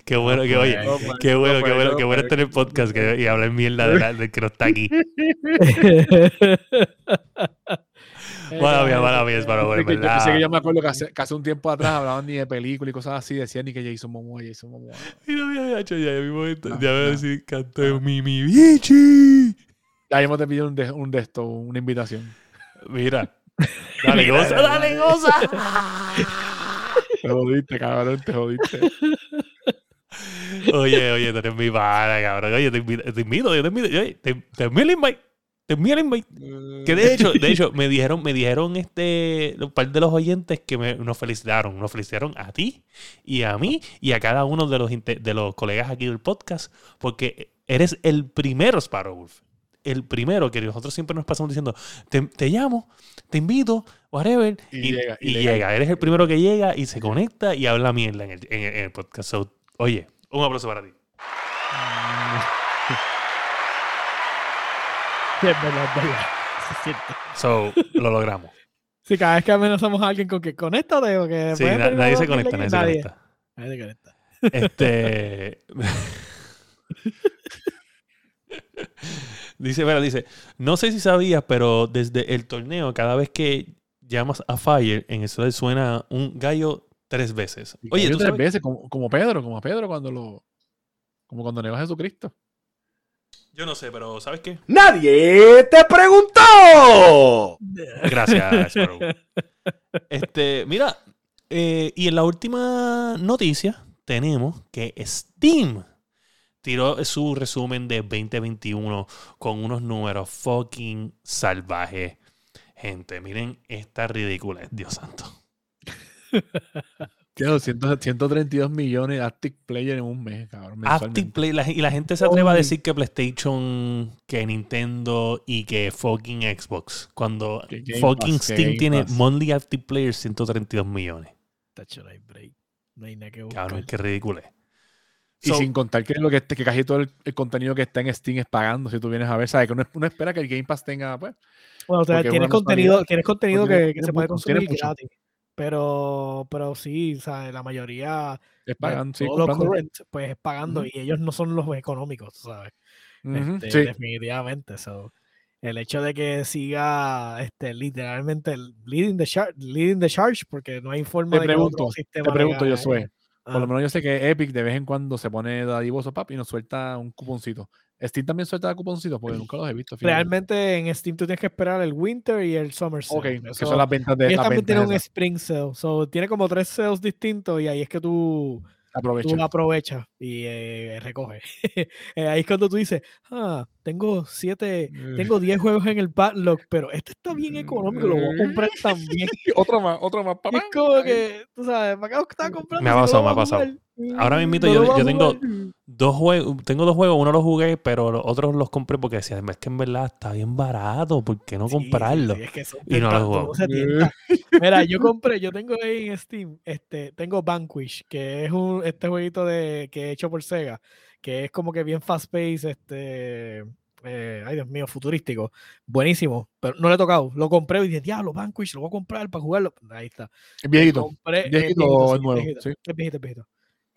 Qué bueno que, oye, qué bueno, no qué bueno, no qué bueno estar en el podcast que, y hablar mierda de la- del que no está aquí. Mala mía, mala mía, Es que yo, ¿verdad? sé que yo me acuerdo que hace, que hace un tiempo atrás hablaban ni de películas y cosas así, decían ni que Jason Momoa, Jason Momoa. Mira, mira, ya, ya mi momento. No, Ya voy a decir canto de Mimi Bichi. Ya hemos te pidió un de, un de esto, una invitación. Mira. Dale, goza, dale, goza. Te jodiste, cabrón, te jodiste. Oye, oye, tú eres mi pana, cabrón. Oye, te invito, te invito, yo te invito. Oye, te, te el el invite. Que de hecho, de hecho, me dijeron, me dijeron este, un par de los oyentes que me, nos felicitaron. Nos felicitaron a ti y a mí y a cada uno de los, de los colegas aquí del podcast, porque eres el primero Sparrowwolf. El primero que nosotros siempre nos pasamos diciendo, te, te llamo, te invito, whatever. Y Y, llega, y y llega. llega. Eres el primero que llega y se conecta y habla mierda en el, en el- en el podcast. So, oye, un aplauso para ti. Sí, es verdad, es verdad. Sí, es cierto. So, lo logramos. Sí, cada vez que amenazamos a alguien con que conéctate o que Sí, na- nadie se conecta, nadie se conecta. Nadie se conecta. Este. Dice, mira, dice, no sé si sabías, pero desde el torneo, cada vez que llamas a Fire, en eso le suena un gallo tres veces. Oye, cayó ¿tú tres sabes? veces, como, como Pedro, como Pedro cuando lo. Como cuando negó a Jesucristo. Yo no sé, pero ¿sabes qué? ¡Nadie te preguntó! Gracias, Sparrow. Este, mira, eh, y en la última noticia tenemos que Steam tiró su resumen de 2021 con unos números fucking salvajes. Gente, miren esta ridícula, Dios santo. Tío, 100 132 millones de active players en un mes, cabrón. Active mensualmente. Play, la- y la gente se atreve a decir que PlayStation, que Nintendo y que fucking Xbox. Cuando fucking Pass, Steam tiene Pass. monthly active players 132 millones. Tacho, no hay break. No hay nada que buscar. Cabrón, qué ridículo. Y So- sin contar que lo que, que casi todo el, el contenido que está en Steam es pagando. Si tú vienes a ver, sabes que uno, uno espera que el Game Pass tenga, pues. Bueno, o sea, es tienes contenido, tienes contenido que, que se puede consumir gratis. Pero, pero sí, sea, la mayoría, Es pues, pagando, sí, current, pues es pagando Ujú. y ellos no son los económicos, ¿sabes? Ujú, Este, sí. Definitivamente. So, el hecho de que siga este, literalmente leading the, char- leading the charge, porque no hay forma Te de que pregunto, sistema Te pregunto, Josué. ellos. Por lo Ah, menos yo sé que Epic de vez en cuando se pone dadivoso, papi, y nos suelta un cuponcito. Steam también suelta cuponcitos porque nunca los he visto. fíjate. Realmente en Steam tú tienes que esperar el Winter y el Summer Sale. Ok, que Eso- son las ventas de las también ventas un. Spring Sale. So, tiene como tres sales distintos y ahí es que tú, Aprovecha. tú aprovechas y eh, recoges. Eh, ahí es cuando tú dices, ah, tengo siete, tengo 10 juegos en el backlog, pero este está bien económico, lo voy a comprar también. Otro más, otro más, Y papá. es como que, tú sabes, ¿para qué lo estás comprando? Me ha pasado, me ha pasado. Ahora Mm, mismito no yo- yo tengo- jugar. Dos juegos, tengo dos juegos, uno lo jugué, pero los otros los compré porque decía, es que en verdad está bien barato, ¿por qué no Sí, comprarlo? sí, es que son Y no lo se tienta. Mira, yo compré, yo tengo ahí en Steam, este, tengo Vanquish, que es un este jueguito de que he hecho por Sega, que es como que bien fast pace, este, eh, ay Dios mío, futurístico, buenísimo, pero no lo he tocado, lo compré y dije, diablo, Vanquish, lo voy a comprar para jugarlo, ahí está. Es viejito. Compré, ¿Viejito viejito, o sí, viejito, Sí. es viejito, es viejito.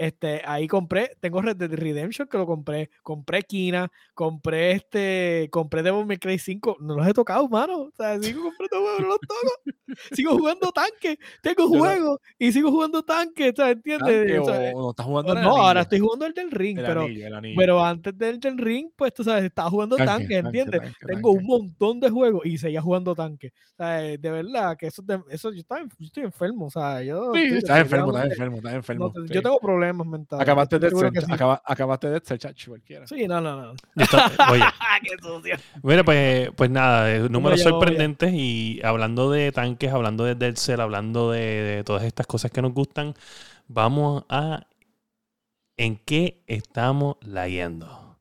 Este, ahí compré, tengo Red Dead Redemption que lo compré, compré Kina, compré este, compré Devil May Cry 5, no los he tocado, mano, o sea, sigo comprando juegos, no los toco, sigo jugando tanque, tengo no- juegos y sigo jugando tanque, sea, ¿entiendes? Tanque O o no estás jugando no, el no, ahora estoy jugando el del ring, El pero, anillo, el anillo. pero antes del del ring, pues tú sabes, estaba jugando Tanque, tanque, ¿entiendes? tanque, Tengo un montón de juegos y seguía jugando tanque. O sea, de verdad que eso, eso yo, estaba, yo estoy enfermo. O sea, yo. Sí, estoy estás enfermo, estás enfermo, estás no enfermo. te- sí. Yo tengo problemas mentales. Acabaste de ser, sí. acaba- acabaste de ser, chacho, cualquiera. Sí, no, no, no. Oye, Qué sucio. mira, pues, pues nada, eh, números sorprendentes y hablando de tanques, hablando de Dead Cell, hablando de, de todas estas cosas que nos gustan, vamos a en qué estamos leyendo.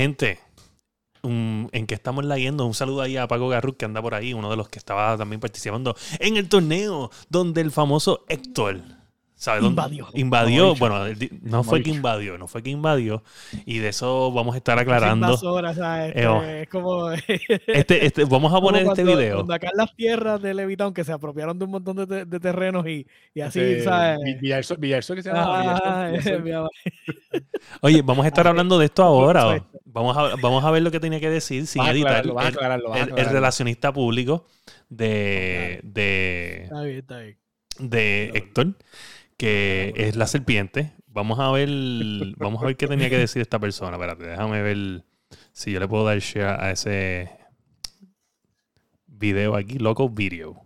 Gente, en qué estamos leyendo. Un saludo ahí a Paco Garruk que anda por ahí, uno de los que estaba también participando en el torneo donde el famoso Héctor. ¿Sabes dónde? Invadió. Invadió. Como dicho. Bueno, no fue que invadió, no fue que invadió. Y de eso vamos a estar Sin aclarando. basura, o sea, este, Eh, oh. es como. Este, este, vamos a poner este cuando- video. Cuando acá en las tierras de Levitown que se apropiaron de un montón de, te- de terrenos y, y así, Ese ¿sabes? Vi- Villarzo, Villarzo que se llama Ah. Oye, vamos a estar hablando de esto ahora. supuesto. Vamos a, vamos a ver lo que tenía que decir sin Vas editar. aclararlo, vas el- aclararlo, vas el, el relacionista público de, de, Está bien, está bien. de. Héctor, que es la serpiente. Vamos a ver, vamos a ver qué tenía que decir esta persona. Espérate, déjame ver si yo le puedo dar share a ese video aquí, loco video.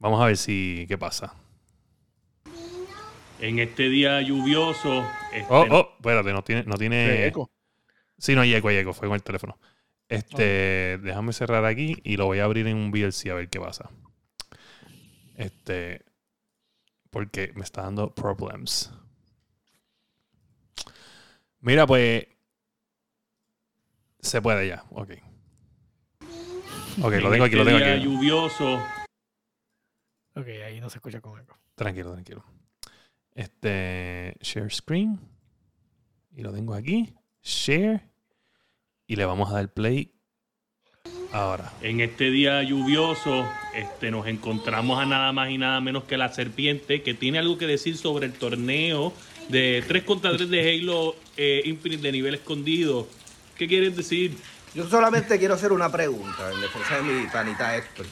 Vamos a ver si qué pasa. En este día lluvioso. oh, oh, espérate, no tiene, no tiene. Eco. Sí, no hay eco, hay eco, fue con el teléfono. Este, déjame cerrar aquí y lo voy a abrir en un VLC a ver qué pasa. Este, porque me está dando problems. Mira, pues, se puede ya, ok. Ok, lo tengo aquí, lo tengo aquí. lluvioso. Ok, ahí no se escucha con eco. Tranquilo, tranquilo. Este, share screen. Y lo tengo aquí. Share. Y le vamos a dar play ahora. En este día lluvioso, este, nos encontramos a nada más y nada menos que la serpiente, que tiene algo que decir sobre el torneo de 3 contra 3 de Halo eh, Infinite de nivel escondido. ¿Qué quieres decir? Yo solamente quiero hacer una pregunta en defensa de mi panita Héctor.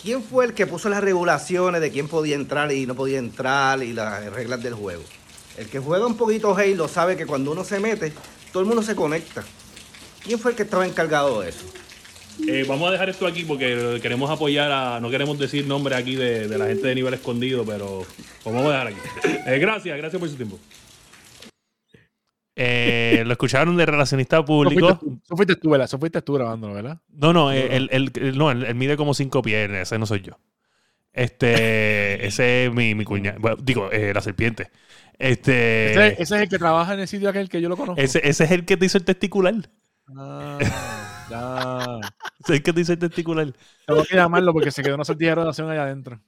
¿Quién fue el que puso las regulaciones de quién podía entrar y no podía entrar y las reglas del juego? El que juega un poquito Halo sabe que cuando uno se mete, todo el mundo se conecta. ¿Quién fue el que estaba encargado de eso? Eh, vamos a dejar esto aquí porque queremos apoyar a. No queremos decir nombre aquí de, de la gente de nivel escondido, pero pues vamos a dejar aquí. Eh, gracias, gracias por su tiempo. Eh, lo escucharon de relacionista Eso público. fuiste, tú, eso fuiste tú, ¿verdad? Eso fuiste tú grabándolo, ¿verdad? No, no, él, él- él- no, él, él mide como cinco pies, ese no soy yo. Este, ese es mi, mi cuñado. Bueno, digo, eh, la serpiente. Este, Ese, ese, ese es el que trabaja en el sitio aquel que yo lo conozco. ese, es el que te hizo el testicular. Ah, ya. Ese es el que te hizo el testicular. Tengo que llamarlo porque se quedó una sortija de rotación allá adentro.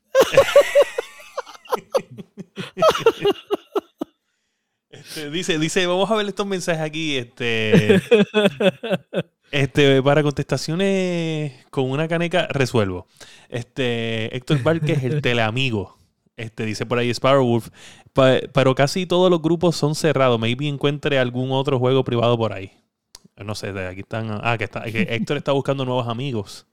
Este, dice, dice, vamos a ver estos mensajes aquí. Este, este, para contestaciones con una caneca, resuelvo. Este, Héctor Vázquez, el teleamigo. Este, dice por ahí Sparrowwolf. Pa- pero casi todos los grupos son cerrados. Maybe encuentre algún otro juego privado por ahí. No sé, de aquí están. Ah, que, está, que Héctor está buscando nuevos amigos.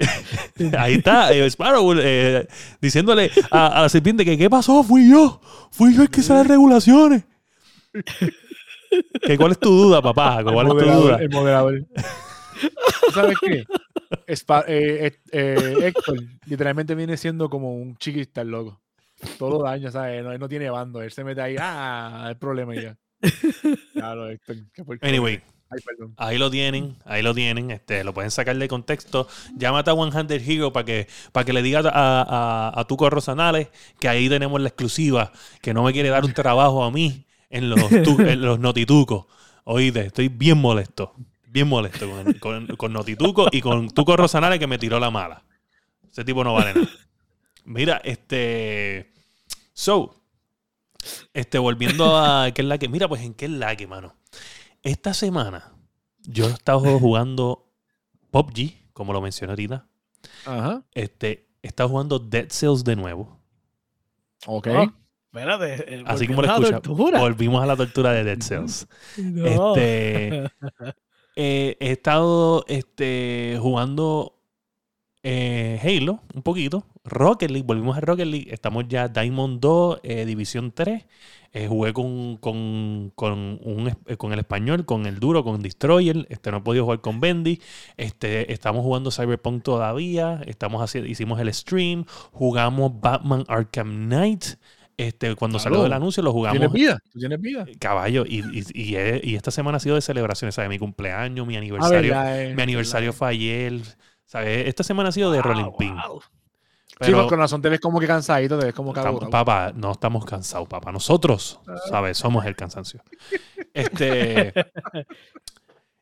Ahí está, eh, Sparrow eh, diciéndole a, a la serpiente que ¿qué pasó? Fui yo. Fui yo el que hice las regulaciones. ¿Que ¿Cuál es tu duda, papá? ¿Cuál es tu duda? el moderador. ¿Tú ¿Sabes qué? Eh, eh, Héctor literalmente viene siendo como un chiquista el loco. Todo daño, ¿sabes? No, él no tiene bando. Él se mete ahí, ah, hay problema y ya. Claro, porquería. Anyway, Ay, ahí lo tienen, ahí lo tienen, este, lo pueden sacar de contexto. Llámate a One Handed Hero para que, para que le digas a, a, a Tuco Rosanales que ahí tenemos la exclusiva, que no me quiere dar un trabajo a mí en los, tu- en los notitucos. Oíste, estoy bien molesto, bien molesto con, con, con Notituco y con Tuco Rosanales que me tiró la mala. Ese tipo no vale nada. Mira, este... So, este, volviendo a qué es la que. Mira, pues en qué es la que, mano. Esta semana yo he estado jugando PUBG, como lo mencioné ahorita. Ajá. Este, he estado jugando Dead Cells de nuevo. Ok. Ah, Espérate. eh, Así como lo escuchas. Volvimos a la tortura de Dead Cells. No. Este, eh, he estado este, jugando eh, Halo un poquito. Rocket League, volvimos a Rocket League. Estamos ya Diamond 2, eh, División 3. Eh, jugué con, con, con, un, eh, con el español, con el duro, con Destroyer. Este, no he podido jugar con Bendy. Este, estamos jugando Cyberpunk todavía. Estamos haciendo, hicimos el stream. Jugamos Batman Arkham Knight. Este, cuando Claro. salió el anuncio lo jugamos. ¿Tienes vida? ¿Tú tienes vida? Caballo, y, y, y, esta semana ha sido de celebraciones, ¿sabes? Mi cumpleaños, mi Ah, aniversario. eh, mi aniversario fue ayer, ¿sabes? Esta semana ha sido de Rolling Pin. wow. Sí, Pero, porque con razón te ves como que cansadito, te ves como estamos- cabrón. papá, no estamos cansados, papá. Nosotros, ¿sabes? Somos el cansancio. Este.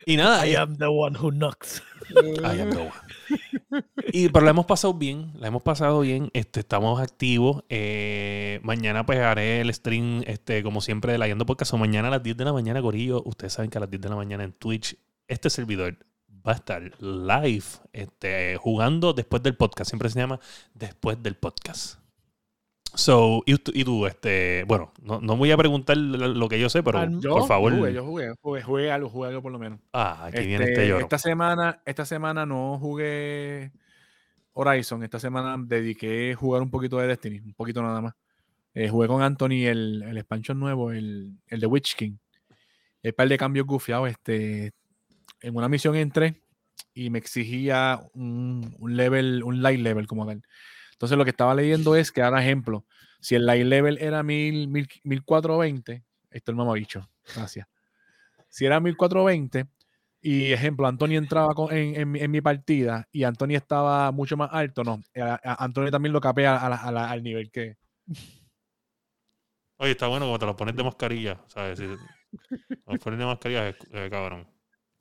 Y nada, I am the one who knocks. I am the one. Y, pero la hemos pasado bien, la hemos pasado bien. Este, estamos activos. Eh, mañana pues haré el stream, este, como siempre, de la Yendo Podcast. O mañana a las 10 de la mañana, Corillo. Ustedes saben que a las 10 de la mañana en Twitch, este servidor va a estar live, este, jugando después del podcast. Siempre se llama después del podcast. So, y tú, y tú, este, bueno, no, no voy a preguntar lo que yo sé, pero Yo por favor. jugué, yo jugué, jugué, jugué algo, jugué algo por lo menos. Ah, aquí viene Este, este lloro. esta semana, esta semana no jugué Horizon. Esta semana dediqué a jugar un poquito de Destiny, un poquito nada más. Eh, jugué con Anthony el, el expansion nuevo, el, el de Witch King. El par de cambios gufiados. Este, en una misión entré y me exigía un, level, un light level como tal. Entonces lo que estaba leyendo es que, ahora ejemplo, si el light level era 1000, 1000, 1420, esto es el mamabicho, gracias. Si era 1420, y ejemplo, Anthony entraba con- en, en mi- partida y Anthony estaba mucho más alto, no. a- a- Anthony también lo capea al nivel que. Oye, está bueno como te lo pones de mascarilla, ¿sabes? Si lo pones de mascarilla, eh, cabrón.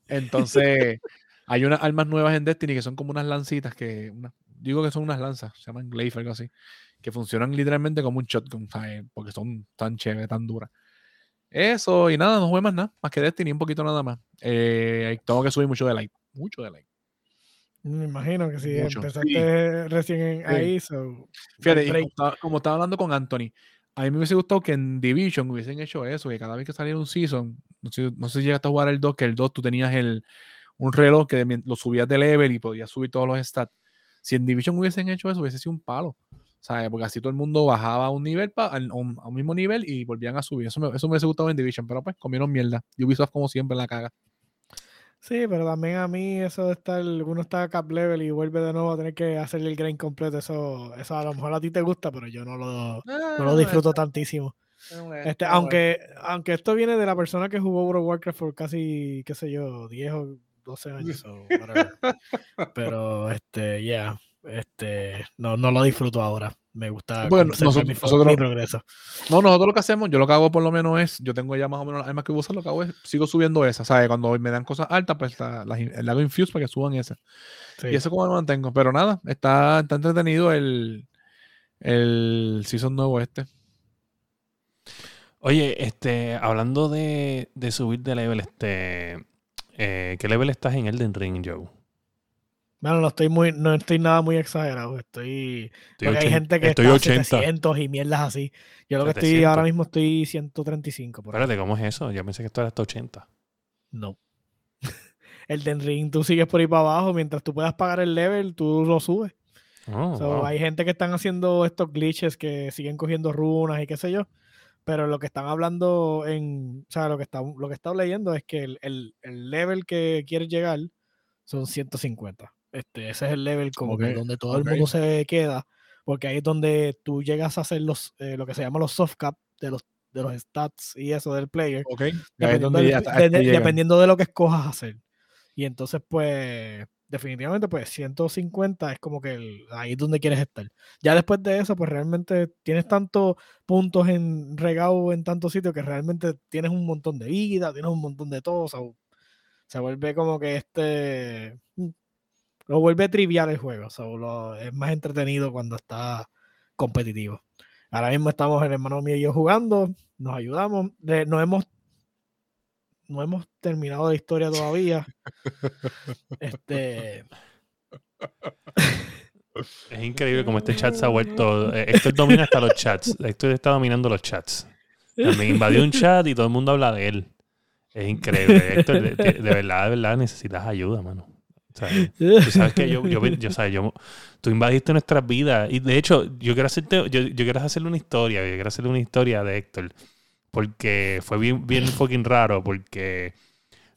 Entonces, hay unas armas nuevas en Destiny que son como unas lancitas que. una- digo que son unas lanzas, se llaman glaive, algo así, que funcionan literalmente como un shotgun, ¿sabes? porque son tan chéveres, tan duras. Eso, y nada, no jugué más nada, más que Destiny, un poquito nada más. Eh, tengo que subir mucho de like, mucho de like. Me imagino que si Mucho. empezaste recién en- Sí. ahí, so, Fíjate, como, estaba, como estaba hablando con Anthony, a mí me hubiese gustado que en Division hubiesen hecho eso, que cada vez que saliera un season, no sé, no sé si llegaste a jugar el 2, que el 2 tú tenías el, un reloj que lo subías de level y podías subir todos los stats. Si en Division hubiesen hecho eso, hubiese sido un palo. ¿sabes? Porque así todo el mundo bajaba a un nivel, pa, a un, mismo nivel y volvían a subir. Eso me, eso me hubiese gustado en Division, pero pues comieron mierda. Ubisoft, como siempre, la caga. Sí, pero también a mí eso de estar, uno está a cap level y vuelve de nuevo a tener que hacer el grind completo, eso, eso a lo mejor a ti te gusta, pero yo no lo, no lo disfruto tantísimo. Este, aunque, aunque esto viene de la persona que jugó World of Warcraft por casi, qué sé yo, 10 o 12 años. whatever. Pero, este, ya, este, no, no lo disfruto ahora. Me gusta Bueno, nosotros- mi, nosotros- mi progreso. No, nosotros lo que hacemos, yo lo que hago por lo menos es, yo tengo ya más o menos las armas que uso, lo que hago es, sigo subiendo esas, ¿sabes? Cuando me dan cosas altas, pues la- las le hago infuse para que suban esas. Sí. Y eso como lo mantengo. Pero nada, está, está entretenido el, el season nuevo este. Oye, este, hablando de, de subir de level, este, eh, ¿qué level estás en Elden Ring, Joe? Bueno, no estoy muy, no estoy nada muy exagerado. Estoy. Estoy porque hay 80 gente que estoy está a 80. 700 y mierdas así. Yo lo que estoy 700. ahora mismo estoy 135. Por ahí. Espérate, ¿cómo es eso? Yo pensé que esto era hasta 80. No. el Den Ring, tú sigues por ahí para abajo. Mientras tú puedas pagar el level, tú lo subes. Oh, So, wow. Hay gente que están haciendo estos glitches que siguen cogiendo runas y qué sé yo. Pero lo que están hablando en. O sea, lo que está, lo que he estado leyendo es que el, el- el level que quieres llegar son 150. Este, ese es el level como que Ok, donde todo el ok. mundo se queda. Porque ahí es donde tú llegas a hacer los, eh, lo que se llama los soft cap de los, de los stats y eso del player. Ok. Ahí es Dependiendo, del- de- de- dependiendo de lo que escojas hacer. Y entonces, pues, definitivamente, pues 150 es como que el- ahí es donde quieres estar. Ya después de eso, pues realmente tienes tantos puntos en regado en tantos sitios que realmente tienes un montón de vida, tienes un montón de todo. so, se vuelve como que este. Lo vuelve trivial el juego. so, lo- es más entretenido cuando está competitivo. Ahora mismo estamos el hermano mío y yo jugando, nos ayudamos. no hemos no hemos terminado la historia todavía. este Es increíble como este chat se ha vuelto. eh, Héctor domina hasta los chats. Héctor está dominando los chats. También invadió un chat y todo el mundo habla de él. Es increíble. Héctor, de verdad, de verdad necesitas ayuda, mano. Tú sabes que yo, yo, sabes, tú invadiste nuestras vidas. Y de hecho, yo quiero hacerte, yo, yo quiero hacerle una historia. Yo quiero hacerle una historia de Héctor. Porque fue bien, bien fucking raro. Porque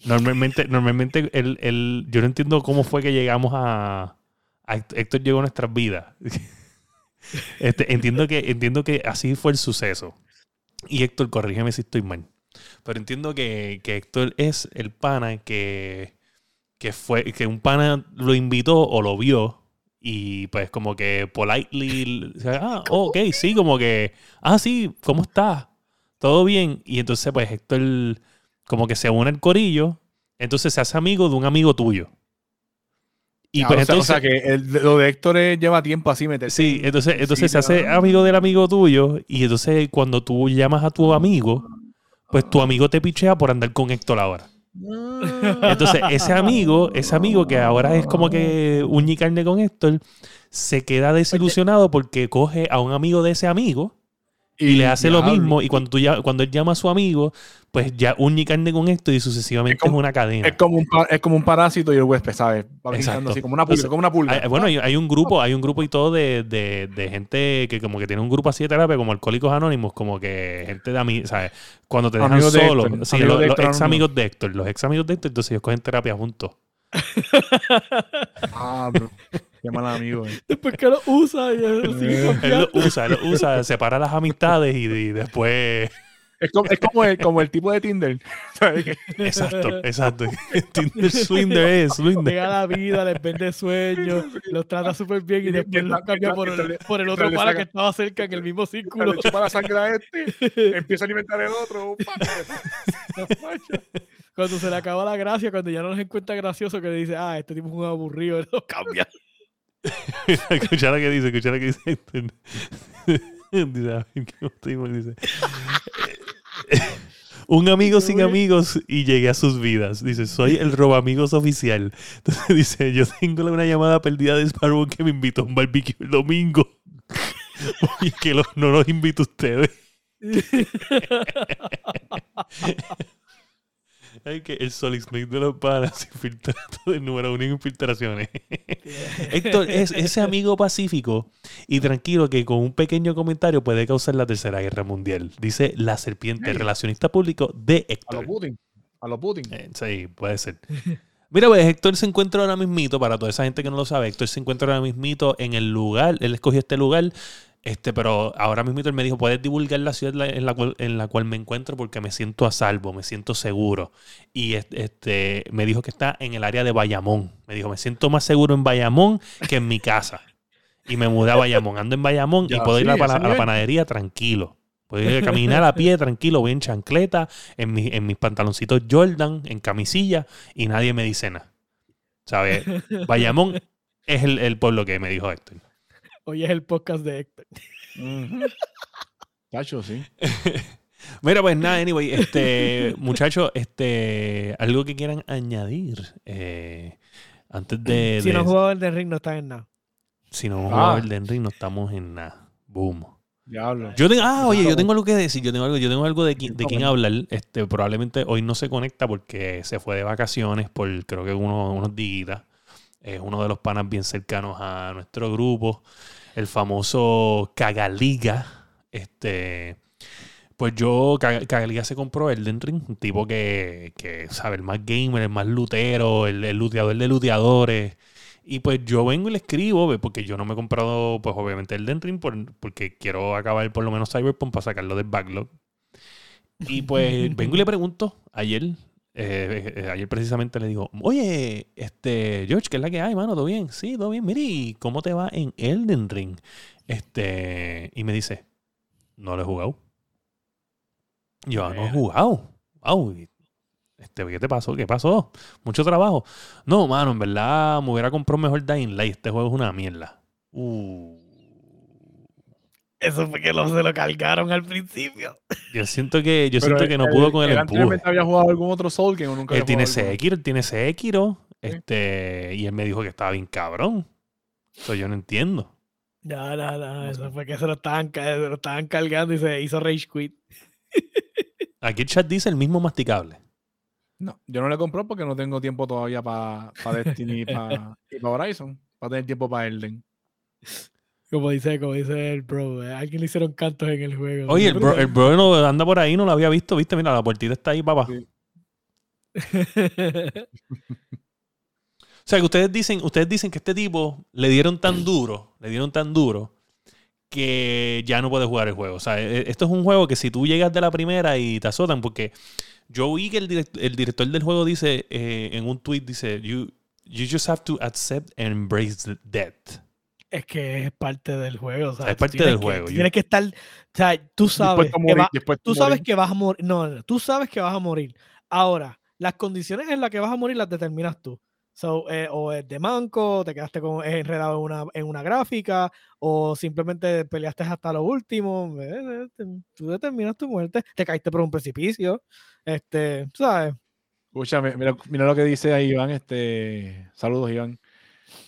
normalmente, normalmente él, él- yo no entiendo cómo fue que llegamos a. a Héctor llegó a nuestras vidas. Este, entiendo, que, entiendo que así fue el suceso. Y Héctor, corrígeme si estoy mal. Pero entiendo que, que Héctor es el pana que, que fue, que un pana lo invitó o lo vio. Y pues como que politely, ah, oh, ok, sí, como que, ah, sí, ¿cómo estás? ¿Todo bien? Y entonces pues Héctor como que se une al corillo, entonces se hace amigo de un amigo tuyo. Y Ah, pues o, sea, o sea que el- lo de Héctor lleva tiempo así meterse. Sí, en- entonces, en entonces se hace amigo del amigo tuyo y entonces cuando tú llamas a tu amigo, pues tu amigo te pichea por andar con Héctor ahora. Entonces ese amigo, ese amigo que ahora es como que uña y carne con Héctor, se queda desilusionado porque coge a un amigo de ese amigo y le hace lo mismo y cuando, tú ya, cuando él llama a su amigo, pues ya y carne con Héctor y sucesivamente es, como- una cadena. Es como, un es como un parásito y el huésped, ¿sabes? Va Exacto. así, como una pulga. Entonces, como una pulga. Hay- bueno, hay, hay un grupo, hay un grupo y todo de, de- de gente que como que tiene un grupo así de terapia, como Alcohólicos Anónimos, como que gente de amigos, ¿sabes? Cuando te dejan Amigos de solo, Héctor, sí, amigos los, de los Héctor ex amigos de Héctor, los ex amigos de Héctor, entonces ellos cogen terapia juntos. Ah, bro. Qué mal amigo. eh. después que lo usa y él sigue Él lo usa, él lo usa, separa las amistades y, y después... Es como, es como, el, como el tipo de Tinder. Exacto, exacto. Tinder Swinder es, Swinder. Llega a la vida, les vende sueños, los trata súper bien y Y después los cambia por el, por el otro para saca- que estaba cerca en el mismo Cuando círculo. le chupa la sangre a este, empieza a alimentar el otro. Cuando se le acaba la gracia, cuando ya no los encuentra gracioso, que le dice, ah, este tipo es un aburrido, lo cambia. escucha lo que dice, escucha lo que dice. dice, a ver. Dice, Un amigo sin amigos y llegué a sus vidas. Dice, soy el robamigos oficial. Entonces dice, yo tengo una llamada perdida de Sparrow que me invitó a un barbecue el domingo. Oye, que lo- no los invito a ustedes. Ay, que el Solid Snake de los panas infiltrado del número uno en infiltraciones. Héctor es ese amigo pacífico y tranquilo que con un pequeño comentario puede causar la tercera guerra mundial. Dice la serpiente, relacionista público de A lo Héctor. Putin. A lo Putin. Eh, sí, puede ser. Mira, pues Héctor se encuentra ahora mismito, para toda esa gente que no lo sabe, Héctor se encuentra ahora mismito en el lugar, él escogió este lugar, este, pero ahora mismito él me dijo, puedes divulgar la ciudad en la cual, en la cual me encuentro porque me siento a salvo, me siento seguro. Y es- este, me dijo que está en el área de Bayamón. Me dijo, me siento más seguro en Bayamón que en mi casa. Y me mudé a Bayamón. Ando en Bayamón y puedo ir a la, a panadería tranquilo. Puedo ir a caminar a pie tranquilo, voy en chancleta, en, mi- en mis pantaloncitos Jordan, en camisilla, y nadie me dice nada. ¿Sabes? Bayamón es el, el pueblo que me dijo Héctor. Hoy es el podcast de Héctor. Cacho, sí. Mira, pues nada, anyway, este, muchachos, este, algo que quieran añadir eh, antes de. si de- no jugado el de Ring, no está en nada. si no hemos Ah. jugado el Den Ring, no estamos en nada. Boom. Diablo. Yo tengo, ah, oye, yo tengo algo que decir, yo tengo algo, yo tengo algo de, qui- de quién hablar. Este, probablemente hoy no se conecta porque se fue de vacaciones por creo que uno- unos días. Es uno de los panas bien cercanos a nuestro grupo, el famoso Cagaliga. Este, pues yo, Caga- Cagaliga se compró el Ring, un tipo que, que sabe, el más gamer, el más lutero, el, el luteador de luteadores. Y pues yo vengo y le escribo, porque yo no me he comprado, pues obviamente el Den Ring, por- porque quiero acabar por lo menos Cyberpunk para sacarlo del backlog. Y pues vengo y le pregunto ayer, eh, eh, ayer precisamente le digo, oye, este, George, ¿qué es la que hay, mano? ¿Todo bien? Sí, todo bien. Mire, ¿y cómo te va en Elden Ring? Este, y me dice, no lo he jugado. Yo, "Ah, no he jugado. Wow, este, ¿qué te pasó? ¿Qué pasó? Mucho trabajo. No, mano, en verdad me hubiera comprado mejor Dying Light. Este juego es una mierda. Uh, Eso fue que lo, se lo cargaron al principio. yo siento que, yo Pero siento que no pudo con el él empuje. anteriormente había jugado algún otro Soul que nunca Él tiene. Sekiro, él tiene Sekiro. Sí. Este, y él me dijo que estaba bien cabrón. Eso yo no entiendo. No, no, no. Eso fue que se lo estaban, se lo estaban cargando y se hizo Rage Quit. Aquí el chat dice el mismo masticable. No, yo no le compré porque no tengo tiempo todavía para Destiny y para Horizon. Para tener tiempo para Elden. Como dice, como dice el bro. eh, Alguien le hicieron cantos en el juego. Oye, el bro, el bro no anda por ahí, no lo había visto, viste, mira, la puertita está ahí, papá. Sí. O sea, que ustedes dicen, ustedes dicen que este tipo le dieron tan duro, le dieron tan duro que ya no puede jugar el juego. O sea, e- esto es un juego que si tú llegas de la primera y te azotan, porque yo vi que el, direct- el director del juego dice eh, en un tweet dice you you just have to accept and embrace the death. Es que es parte del juego. o sea, Es parte del que- juego, yo- Tienes que estar. O sea, tú sabes. A que morir, va- tú sabes morir. que vas a morir. No, no, tú sabes que vas a morir. Ahora, las condiciones en las que vas a morir las determinas tú. So, eh, o es de manco, te quedaste con, eh, enredado en una, en una gráfica, o simplemente peleaste hasta lo último. eh, eh, te- Tú determinas tu muerte, te caíste por un precipicio. Este, tú ¿sabes? Escúchame, mira, mira lo que dice ahí Iván. Este, saludos, Iván.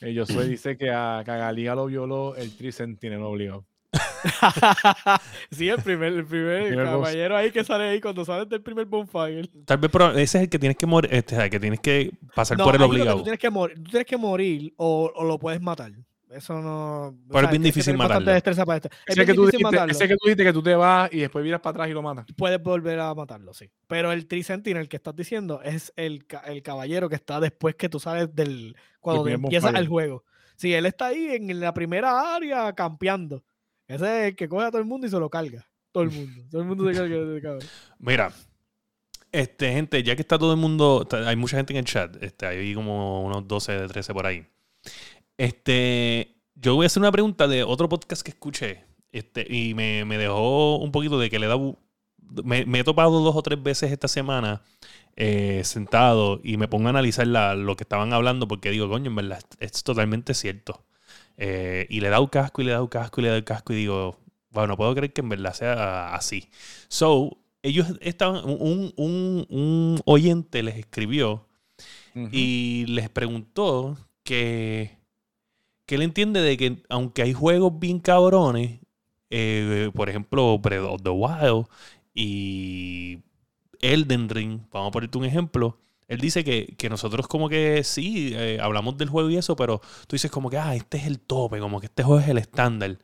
Eh, Josué dice que a Cagaliga lo violó el Tricentinel obligado. sí, el primer, el primer primer boss. caballero ahí que sale ahí cuando sales del primer bonfire. Tal vez pero ese es el que tienes que morir, este, el que tienes que pasar No, por el obligado. Tú tienes que morir, tú tienes que morir o, o lo puedes matar. Eso no. o Pero es bien difícil matarlo. destreza para esto. Es Ese que, tú dijiste, matarlo. ese que tú dijiste que tú te vas y después miras para atrás y lo matas. Puedes volver a matarlo, sí. Pero el Tricentinel que estás diciendo es el, el caballero que está después que tú sales del. Cuando primer empieza bonfire. el juego. Sí, él está ahí en la primera área campeando. Ese es el que coge a todo el mundo y se lo carga. Todo el mundo. Todo el mundo se carga de cabrón. Mira, este, gente, ya que está todo el mundo, hay mucha gente en el chat, este, hay como unos 12, 13 por ahí. Este, yo voy a hacer una pregunta de otro podcast que escuché, este, y me, me dejó un poquito de que le da, me, me he topado dos o tres veces esta semana eh, sentado y me pongo a analizar la- lo que estaban hablando porque digo, coño, en verdad, es, totalmente cierto. Eh, y le he dado casco y le he dado casco y le he dado casco y digo, bueno, no puedo creer que en verdad sea así. So, ellos estaban, un, un, un oyente les escribió y les preguntó que, que él entiende de que aunque hay juegos bien cabrones, eh, por ejemplo, Breath of the Wild y Elden Ring, vamos a ponerte un ejemplo, él dice que, que nosotros como que sí, eh, hablamos del juego y eso, pero tú dices como que, ah, este es el tope, como que este juego es el estándar.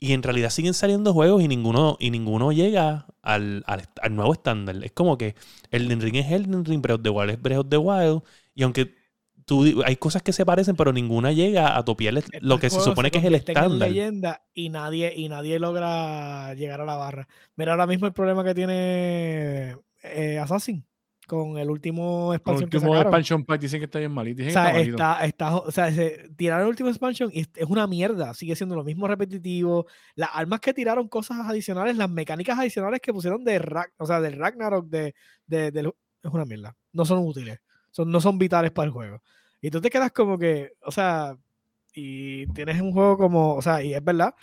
Y en realidad siguen saliendo juegos y ninguno, y ninguno llega al, al, al nuevo estándar. Es como que Elden Ring es Elden Ring, Breath of the Wild es Breath of the Wild. Y aunque tú, hay cosas que se parecen, pero ninguna llega a topiar el- lo que se supone que es el estándar. leyenda y nadie, y nadie logra llegar a la barra. Mira ahora mismo el problema que tiene eh, Assassin con el último El expansión que último expansion pack dicen que está bien malito. O Dicen sea, que está malito. está, está, o sea, se- tiraron el último expansion y es una mierda. Sigue siendo lo mismo repetitivo. Las armas que tiraron, cosas adicionales, las mecánicas adicionales que pusieron de Rag- o sea, del Ragnarok de, de- del- es una mierda. No son útiles. Son, no son vitales para el juego. Y tú te quedas como que, o sea, y tienes un juego como, o sea, y es verdad,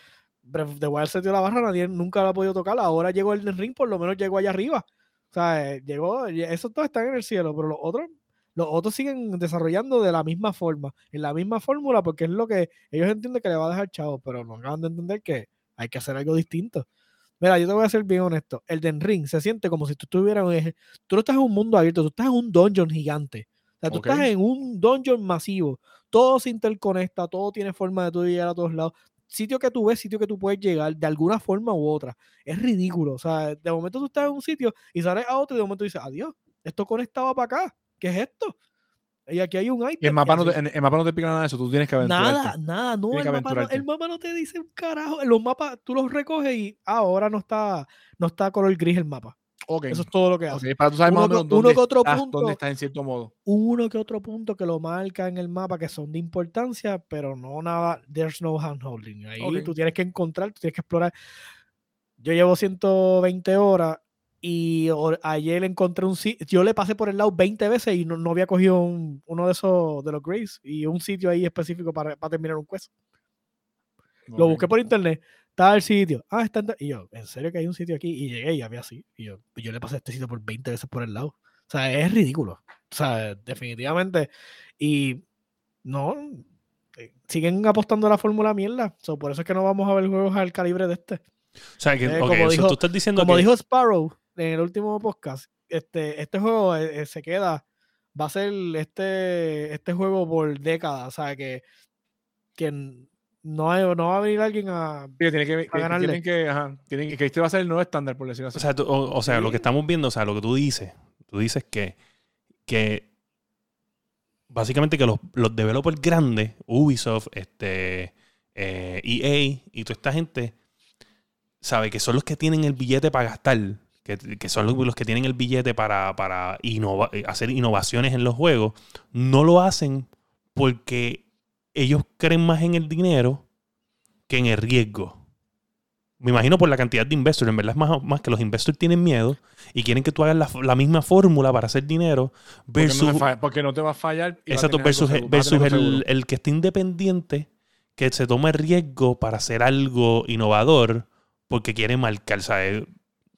Breath of the Wild se la barra, nadie nunca lo ha podido tocar. Ahora llegó el ring, por lo menos llegó allá arriba. O sea, eh, llegó, y esos dos están en el cielo, pero los otros los otros siguen desarrollando de la misma forma, en la misma fórmula, porque es lo que ellos entienden que le va a dejar chavo, pero no acaban de entender que hay que hacer algo distinto. Mira, yo te voy a ser bien honesto. El Den Ring se siente como si tú estuvieras en tú no estás en un mundo abierto, tú estás en un dungeon gigante. O sea, tú estás en un dungeon masivo. Todo se interconecta, todo tiene forma de tú llegar a todos lados. Sitio que tú ves, sitio que tú puedes llegar de alguna forma u otra. Es ridículo. O sea, de momento tú estás en un sitio y sales a otro y de momento dices, adiós, esto conectaba para acá. ¿Qué es esto? Y aquí hay un item. Y el mapa, no te, en- el mapa no te explica nada de eso, tú tienes que aventurarte. Nada, nada, no, el mapa, no, el mapa no te dice un carajo. Los mapas tú los recoges y ah, ahora no está, no está color gris el mapa. Ok. Eso es todo lo que hace. para tú sabes más o Uno menos uno dónde que otro estás, punto- dónde estás en cierto modo. Uno que otro punto que lo marca en el mapa que son de importancia, pero no nada, there's no handholding. Ahí tú tienes que encontrar, tú tienes que explorar. Yo llevo 120 horas y ayer encontré un sitio, yo le pasé por el lado 20 veces y no, no había cogido un- uno de esos de los Grays y un sitio ahí específico para, para terminar un quest. Lo busqué por internet, estaba el sitio. Ah, está en Y yo, ¿en serio que hay un sitio aquí? Y llegué y había así. Y yo, yo le pasé este sitio por 20 veces por el lado. O sea, es ridículo. O sea, definitivamente. Y no, eh, siguen apostando a la fórmula mierda. So, por eso es que no vamos a ver juegos al calibre de este. O sea, que, Eh, como dijo- tú estás diciendo Como que... dijo Sparrow en el último podcast, este, este juego eh, eh, se queda, va a ser este, este juego por décadas. O sea, que, que no, hay- no va a venir alguien a... Sí, tiene que, que- que ganarle. tienen que, ajá, tienen que, que este va a ser el nuevo estándar, por decirlo así. O sea, tú- o, o sea, lo que Sí. estamos viendo, o sea, lo que tú dices, tú dices que, que básicamente que los, los developers grandes, Ubisoft, este, eh, EA y toda esta gente, sabe que son los que tienen el billete para gastar, que, que son los, los que tienen el billete para, para innova- eh, hacer innovaciones en los juegos, no lo hacen porque ellos creen más en el dinero que en el riesgo. Me imagino por la cantidad de investors. En verdad es más, más que los investors tienen miedo y quieren que tú hagas la, la misma fórmula para hacer dinero porque, versus, no te fa- porque no te va a fallar. a exacto, versus, seguro, versus el, el que esté independiente que se toma el riesgo para hacer algo innovador porque quiere marcar. ¿sabes?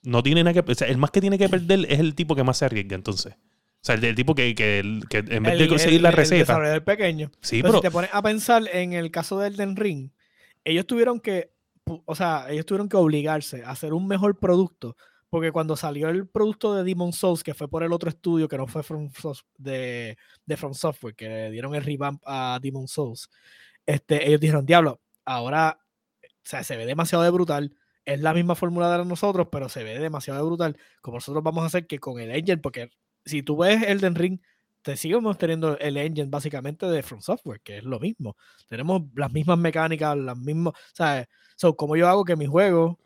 No tiene nada que. o sea, el más que tiene que perder es el tipo que más se arriesga, entonces. O sea, el, el tipo que, que- que en vez el- de el- conseguir la el receta. desarrollador pequeño. Sí, Pero pero. si te pones a pensar en el caso del Den Ring, ellos tuvieron que, o sea, ellos tuvieron que obligarse a hacer un mejor producto, porque cuando salió el producto de Demon Souls, que fue por el otro estudio, que no fue From de, de From Software, que le dieron el revamp a Demon Souls, este, ellos dijeron, diablo, ahora, o sea, se ve demasiado de brutal. Es la misma fórmula de nosotros, pero se ve demasiado de brutal. Como nosotros vamos a hacer que con el engine, porque si tú ves Elden Ring, te seguimos teniendo el engine básicamente de From Software, que es lo mismo. Tenemos las mismas mecánicas, las mismas, ¿sabes? So, como yo hago que mi juego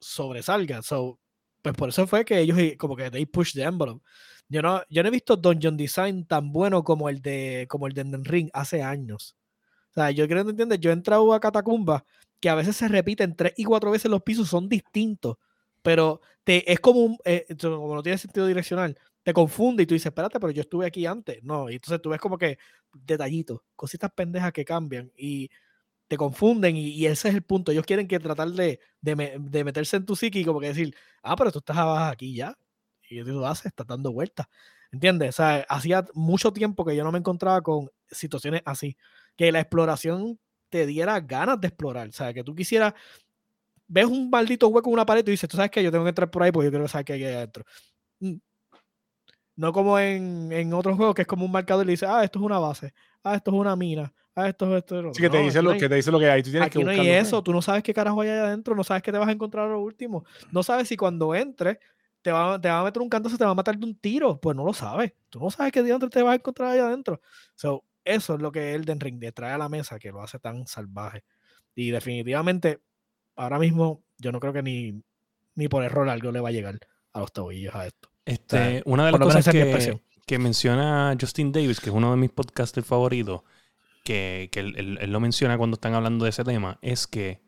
sobresalga. So, pues por eso fue que ellos como que they push the envelope. Yo no, yo no he visto Dungeon Design tan bueno como el de como el de Elden Ring hace años. O sea, yo creo que entiendes, yo he entrado a Catacumba que a veces se repiten tres y cuatro veces los pisos son distintos, pero te, es como un, eh, como no tiene sentido direccional, te confunde y tú dices, espérate, pero yo estuve aquí antes. No, y entonces tú ves como que detallitos, cositas pendejas que cambian y te confunden y, y ese es el punto. Ellos quieren que tratar de, de, me- de meterse en tu psique y como que decir, ah, pero tú estás abajo aquí ya. Y tú lo haces, estás dando vueltas. ¿Entiendes? O sea, hacía mucho tiempo que yo no me encontraba con situaciones así. Que la exploración te diera ganas de explorar. O sea, que tú quisieras, ves un maldito hueco en una pared y dices, tú sabes que yo tengo que entrar por ahí porque yo quiero saber qué hay ahí adentro. Mm. No como en, en otros juegos que es como un marcador y le dice, ah, esto es una base, ah, esto es una mina, ah, esto es esto. es Así que otro". te No, dice lo no hay- que te dice lo que hay. Tú tienes Aquí que no hay buscarlo, eso, tú no sabes qué carajo hay allá adentro, no sabes qué te vas a encontrar lo último, no sabes si cuando entres te va, te va a meter un canto, se te va a matar de un tiro, pues no lo sabes, tú no sabes qué diantre te vas a encontrar allá adentro. So, eso es lo que Elden Ring le trae a la mesa que lo hace tan salvaje. Y definitivamente, ahora mismo, yo no creo que ni, ni por error algo le va a llegar a los tobillos a esto. Este, una de las cosas que, que menciona Justin Davis, que es uno de mis podcasters favoritos, que, que él, él- él lo menciona cuando están hablando de ese tema, es que.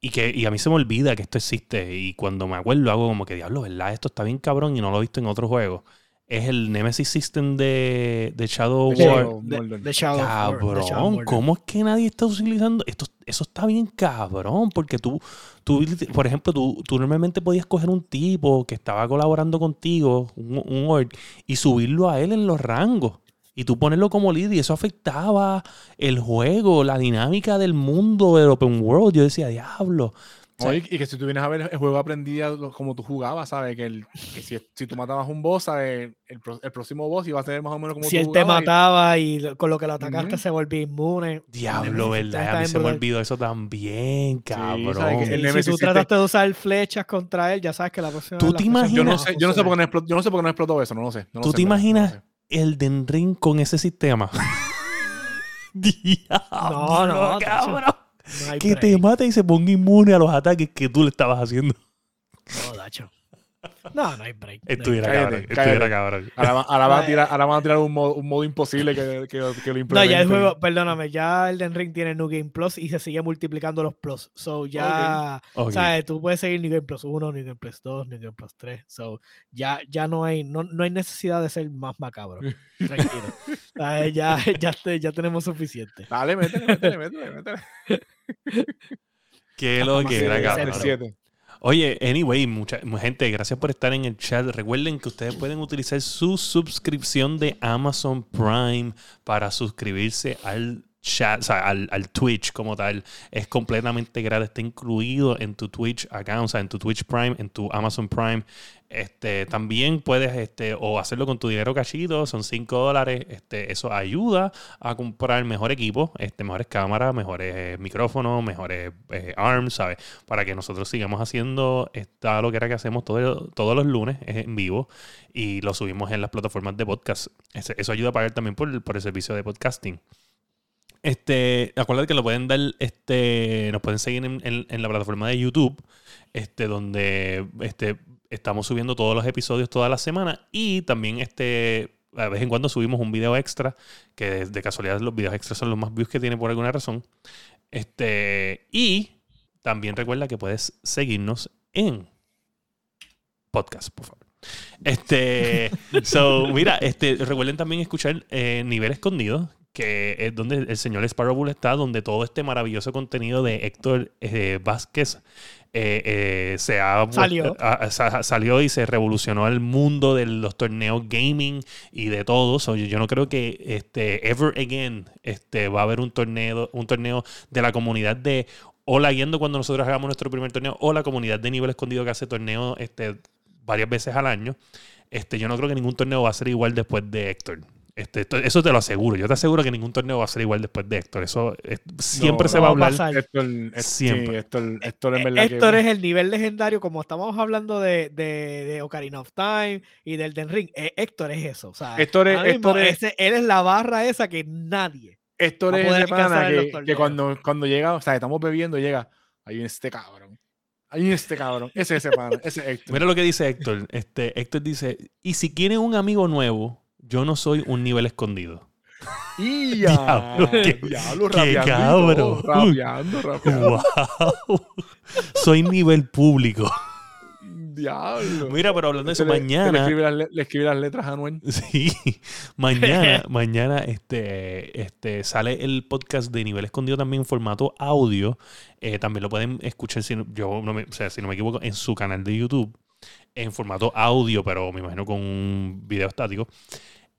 Y que y a mí se me olvida que esto existe. Y cuando me acuerdo, hago como que diablo, ¿verdad? Esto está bien cabrón y no lo he visto en otros juegos. Es el Nemesis System de, de Shadow De War. Shadow De, Mordor. de Shadow of War, de Shadow Cabrón. ¿cómo es que nadie está utilizando esto? Eso está bien cabrón, porque tú, tú por ejemplo, tú, tú normalmente podías coger un tipo que estaba colaborando contigo, un, un y subirlo a él en los rangos. Y tú ponerlo como líder, y eso afectaba el juego, la dinámica del mundo del open world. Yo decía, diablo. Y, y que si tú vienes a ver el juego aprendía como tú jugabas, ¿sabes? Que, el, que si, si tú matabas un boss, ¿sabes? El, el próximo boss iba a ser más o menos como si tú él te y- mataba y con lo que lo atacaste se volvía inmune. diablo, ¿verdad? A mí se me olvidó eso también, cabrón. Y el si tú sí te- trataste de usar flechas contra él, ya sabes que la próxima ¿Tú te imaginas- Yo no sé, yo no sé por qué no explotó, yo no sé por qué no explotó eso, no lo sé. no lo ¿Tú sé, te no imaginas sé. el Den Ring con ese sistema? Diablo, No, no, cabrón. No Que te mate y se ponga inmune a los ataques que tú le estabas haciendo. No, Dacho. No, no hay break. no hay Estuviera Cállate, cabrón. cállate. Estuviera cabrón. Ahora, va- ahora van a tirar, ahora van a tirar un, modo, un modo imposible que, que, que lo No, implementen. ya el juego, perdóname, ya Elden Ring tiene New Game Plus y se sigue multiplicando los plus. So ya. ¿sabes? Tú puedes seguir New Game Plus 1, New Game Plus 2, New Game Plus 3. So ya, ya no hay, no, no hay necesidad de ser más macabro. Tranquilo. ¿Sabes? Ya, ya, te- ya tenemos suficiente. Dale, métele, métele, métele, métele. Qué lo que era, cabrón. Oye, anyway, mucha mu- gente, gracias por estar en el chat. Recuerden que ustedes pueden utilizar su suscripción de Amazon Prime para suscribirse al chat, o sea, al, al Twitch como tal. Es completamente gratis, está incluido en tu Twitch account, o sea, en tu Twitch Prime, en tu Amazon Prime. Este, también puedes este, o hacerlo con tu dinero cachito, son 5 dólares. Este, eso ayuda a comprar mejor equipo, este, mejores cámaras, mejores eh, micrófonos, mejores eh, arms, ¿sabes? Para que nosotros sigamos haciendo esta lo que era que hacemos todo- todos los lunes es en vivo y lo subimos en las plataformas de podcast. Eso ayuda a pagar también por, por el servicio de podcasting. Este, acuérdate que lo pueden dar, este, nos pueden seguir en- en la plataforma de YouTube, este, donde este, estamos subiendo todos los episodios toda la semana y también este, a vez en cuando subimos un video extra, que de, de casualidad los videos extras son los más views que tiene por alguna razón. Este, y también recuerda que puedes seguirnos en podcast, por favor. Este, so, mira, este, recuerden también escuchar eh, Nivel Escondido, que es donde el señor Sparrow está, donde todo este maravilloso contenido de Héctor eh, Vázquez eh, eh, se ha Salió. a- sa- salió y se revolucionó el mundo de los torneos gaming y de todo. So, yo, yo no creo que este, ever again este, va a haber un torneo, un torneo de la comunidad de Hola Guiando cuando nosotros hagamos nuestro primer torneo o la comunidad de nivel escondido que hace torneo este, varias veces al año. Este, yo no creo que ningún torneo va a ser igual después de Héctor. Este, esto- eso te lo aseguro. Yo te aseguro que ningún torneo va a ser igual después de Héctor. Eso eh, siempre No, se no va a hablar. pasar. Héctor, es- Siempre. Sí, Héctor, Héctor en Eh, verdad que- Héctor es el nivel legendario, como estamos hablando de, de, de Ocarina of Time y del Den Ring. eh, Héctor es eso. O sea, Héctor es- Héctor es- ese- él es la barra esa que nadie. Héctor va a es poder ese pana en que, que cuando, cuando llega, o sea, estamos bebiendo, llega, ahí viene este cabrón. Ahí viene este cabrón. Ese es ese pana, ese es Héctor. Mira lo que dice Héctor. Este, Héctor dice, y si quieren un amigo nuevo, yo no soy un nivel escondido. Y ya, Diablo, qué- diablo, qué cabrón. todo, Rapeando, rapeando. ¡Wow! soy nivel público. Diablo. Mira, pero hablando de eso, le- mañana. escribe, las, le- le escribe las letras a Anuel. Sí, mañana, mañana este, este, sale el podcast de Nivel Escondido también en formato audio. Eh, también lo pueden escuchar, si no, yo no me, o sea, si no me equivoco, en su canal de YouTube, en formato audio, pero me imagino con un video estático.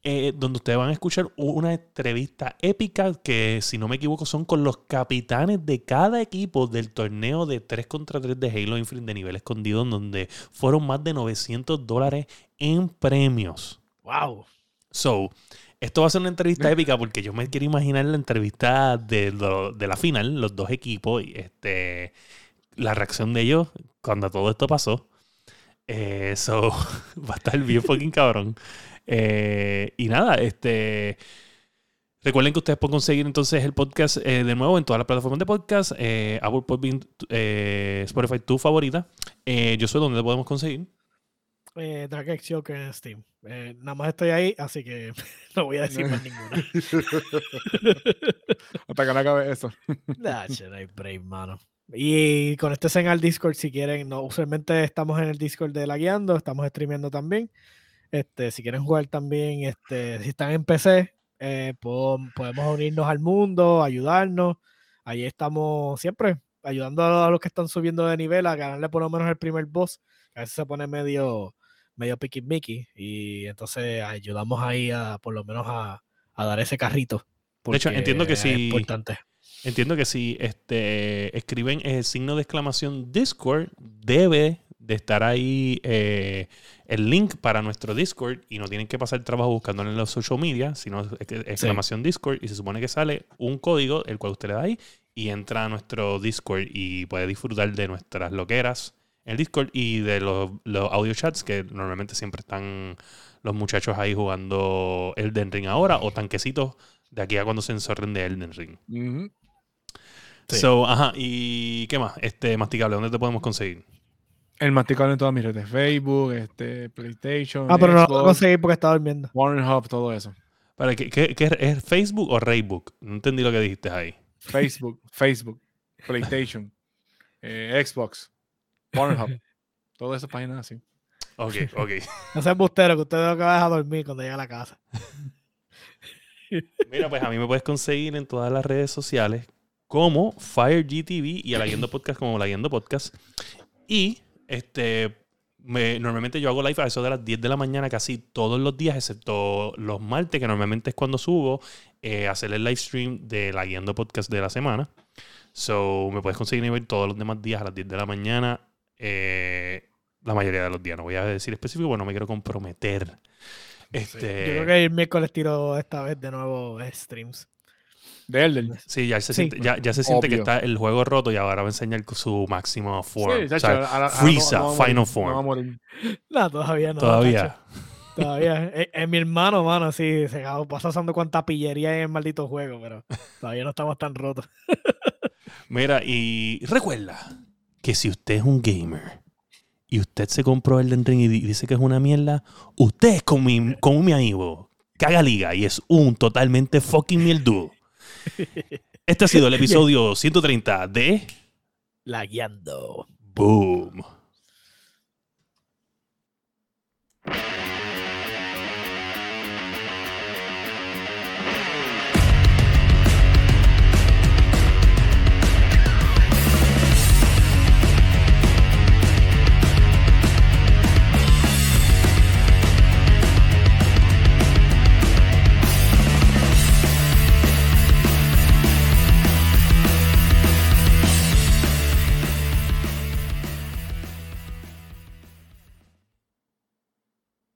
eh, donde ustedes van a escuchar una entrevista épica que, si no me equivoco, son con los capitanes de cada equipo del torneo de 3 contra 3 de Halo Infinite de nivel escondido, en donde fueron más de 900 dólares en premios. Wow. So, esto va a ser una entrevista épica porque yo me quiero imaginar la entrevista de, lo- de la final, los dos equipos, y este, la reacción de ellos cuando todo esto pasó. Eh, so, va a estar bien fucking cabrón. Eh, y nada, este. Recuerden que ustedes pueden conseguir entonces el podcast eh, de nuevo en todas las plataformas de podcast. Eh, Apple Podbean, eh, Spotify, tu favorita. Eh, yo sé dónde lo podemos conseguir. Eh, Drag X Joker en Steam. Eh, nada más estoy ahí, así que no voy a decir más ninguna. Hasta que no acabe eso. Nah, che, no hay break, mano. Y conéctense al Discord si quieren. No, usualmente estamos en el Discord de la guiando, estamos streameando también. Este, si quieren jugar también, este, si están en PC, eh, po- podemos unirnos al mundo, ayudarnos. Ahí estamos siempre ayudando a los que están subiendo de nivel a ganarle por lo menos el primer boss. que A veces se pone medio, medio piqui mickey y entonces ayudamos ahí a por lo menos a, a dar ese carrito. De hecho, entiendo que si- importante. Entiendo que si este, escriben el signo de exclamación Discord, debe de estar ahí eh, el link para nuestro Discord y no tienen que pasar trabajo buscándolo en los social media, sino ex- exclamación Discord y se supone que sale un código el cual usted le da ahí y entra a nuestro Discord y puede disfrutar de nuestras loqueras en el Discord y de los, los audio chats que normalmente siempre están los muchachos ahí jugando Elden Ring ahora o tanquecitos de aquí a cuando se enzorren de Elden Ring. Sí. So, ajá, ¿y qué más? Este masticable, ¿dónde te podemos conseguir? El masticable en todas mis redes. Facebook, este, PlayStation. Ah, pero no lo Xbox, puedo conseguir porque está durmiendo. Pornhub, todo eso. Para, ¿qué, qué- qué es- Facebook o Raybook? No entendí lo que dijiste ahí. Facebook, Facebook, PlayStation, eh, Xbox, Pornhub. Todas esas páginas así. Ok, ok. No seas bustero, que usted lo que va a dejar dormir cuando llegue a la casa. Mira, pues a mí me puedes conseguir en todas las redes sociales como FireGTV y a la Guiando Podcast como la Guiando Podcast. Y este me- normalmente yo hago live a eso de las 10 de la mañana casi todos los días, excepto los martes, que normalmente es cuando subo, eh, hacer el live stream de la Guiando Podcast de la semana. So, me puedes conseguir nivel todos los demás días a las 10 de la mañana. eh, la mayoría de los días. No voy a decir específico, porque no me quiero comprometer. Este, Yo creo que el miércoles tiro esta vez de nuevo streams. De Elden. Sí, ya se, Sí. siente, ya, ya se siente que está el juego roto y ahora va a enseñar su máximo form. Sí, O sea, ahora- ahora no- no Final morir, Form. no vamos a morir. No, todavía no. todavía. Todavía. Es, es mi hermano, mano, sí. Se pasa usando cuánta pillería en el maldito juego, pero todavía no estamos tan rotos. Mira, y recuerda que si usted es un gamer y usted se compró el Ring y di- dice que es una mierda, usted es como mi, como mi amigo. Caga liga y es un totalmente fucking mierdudo. Este ha sido el episodio 130 de La Guiando. Boom.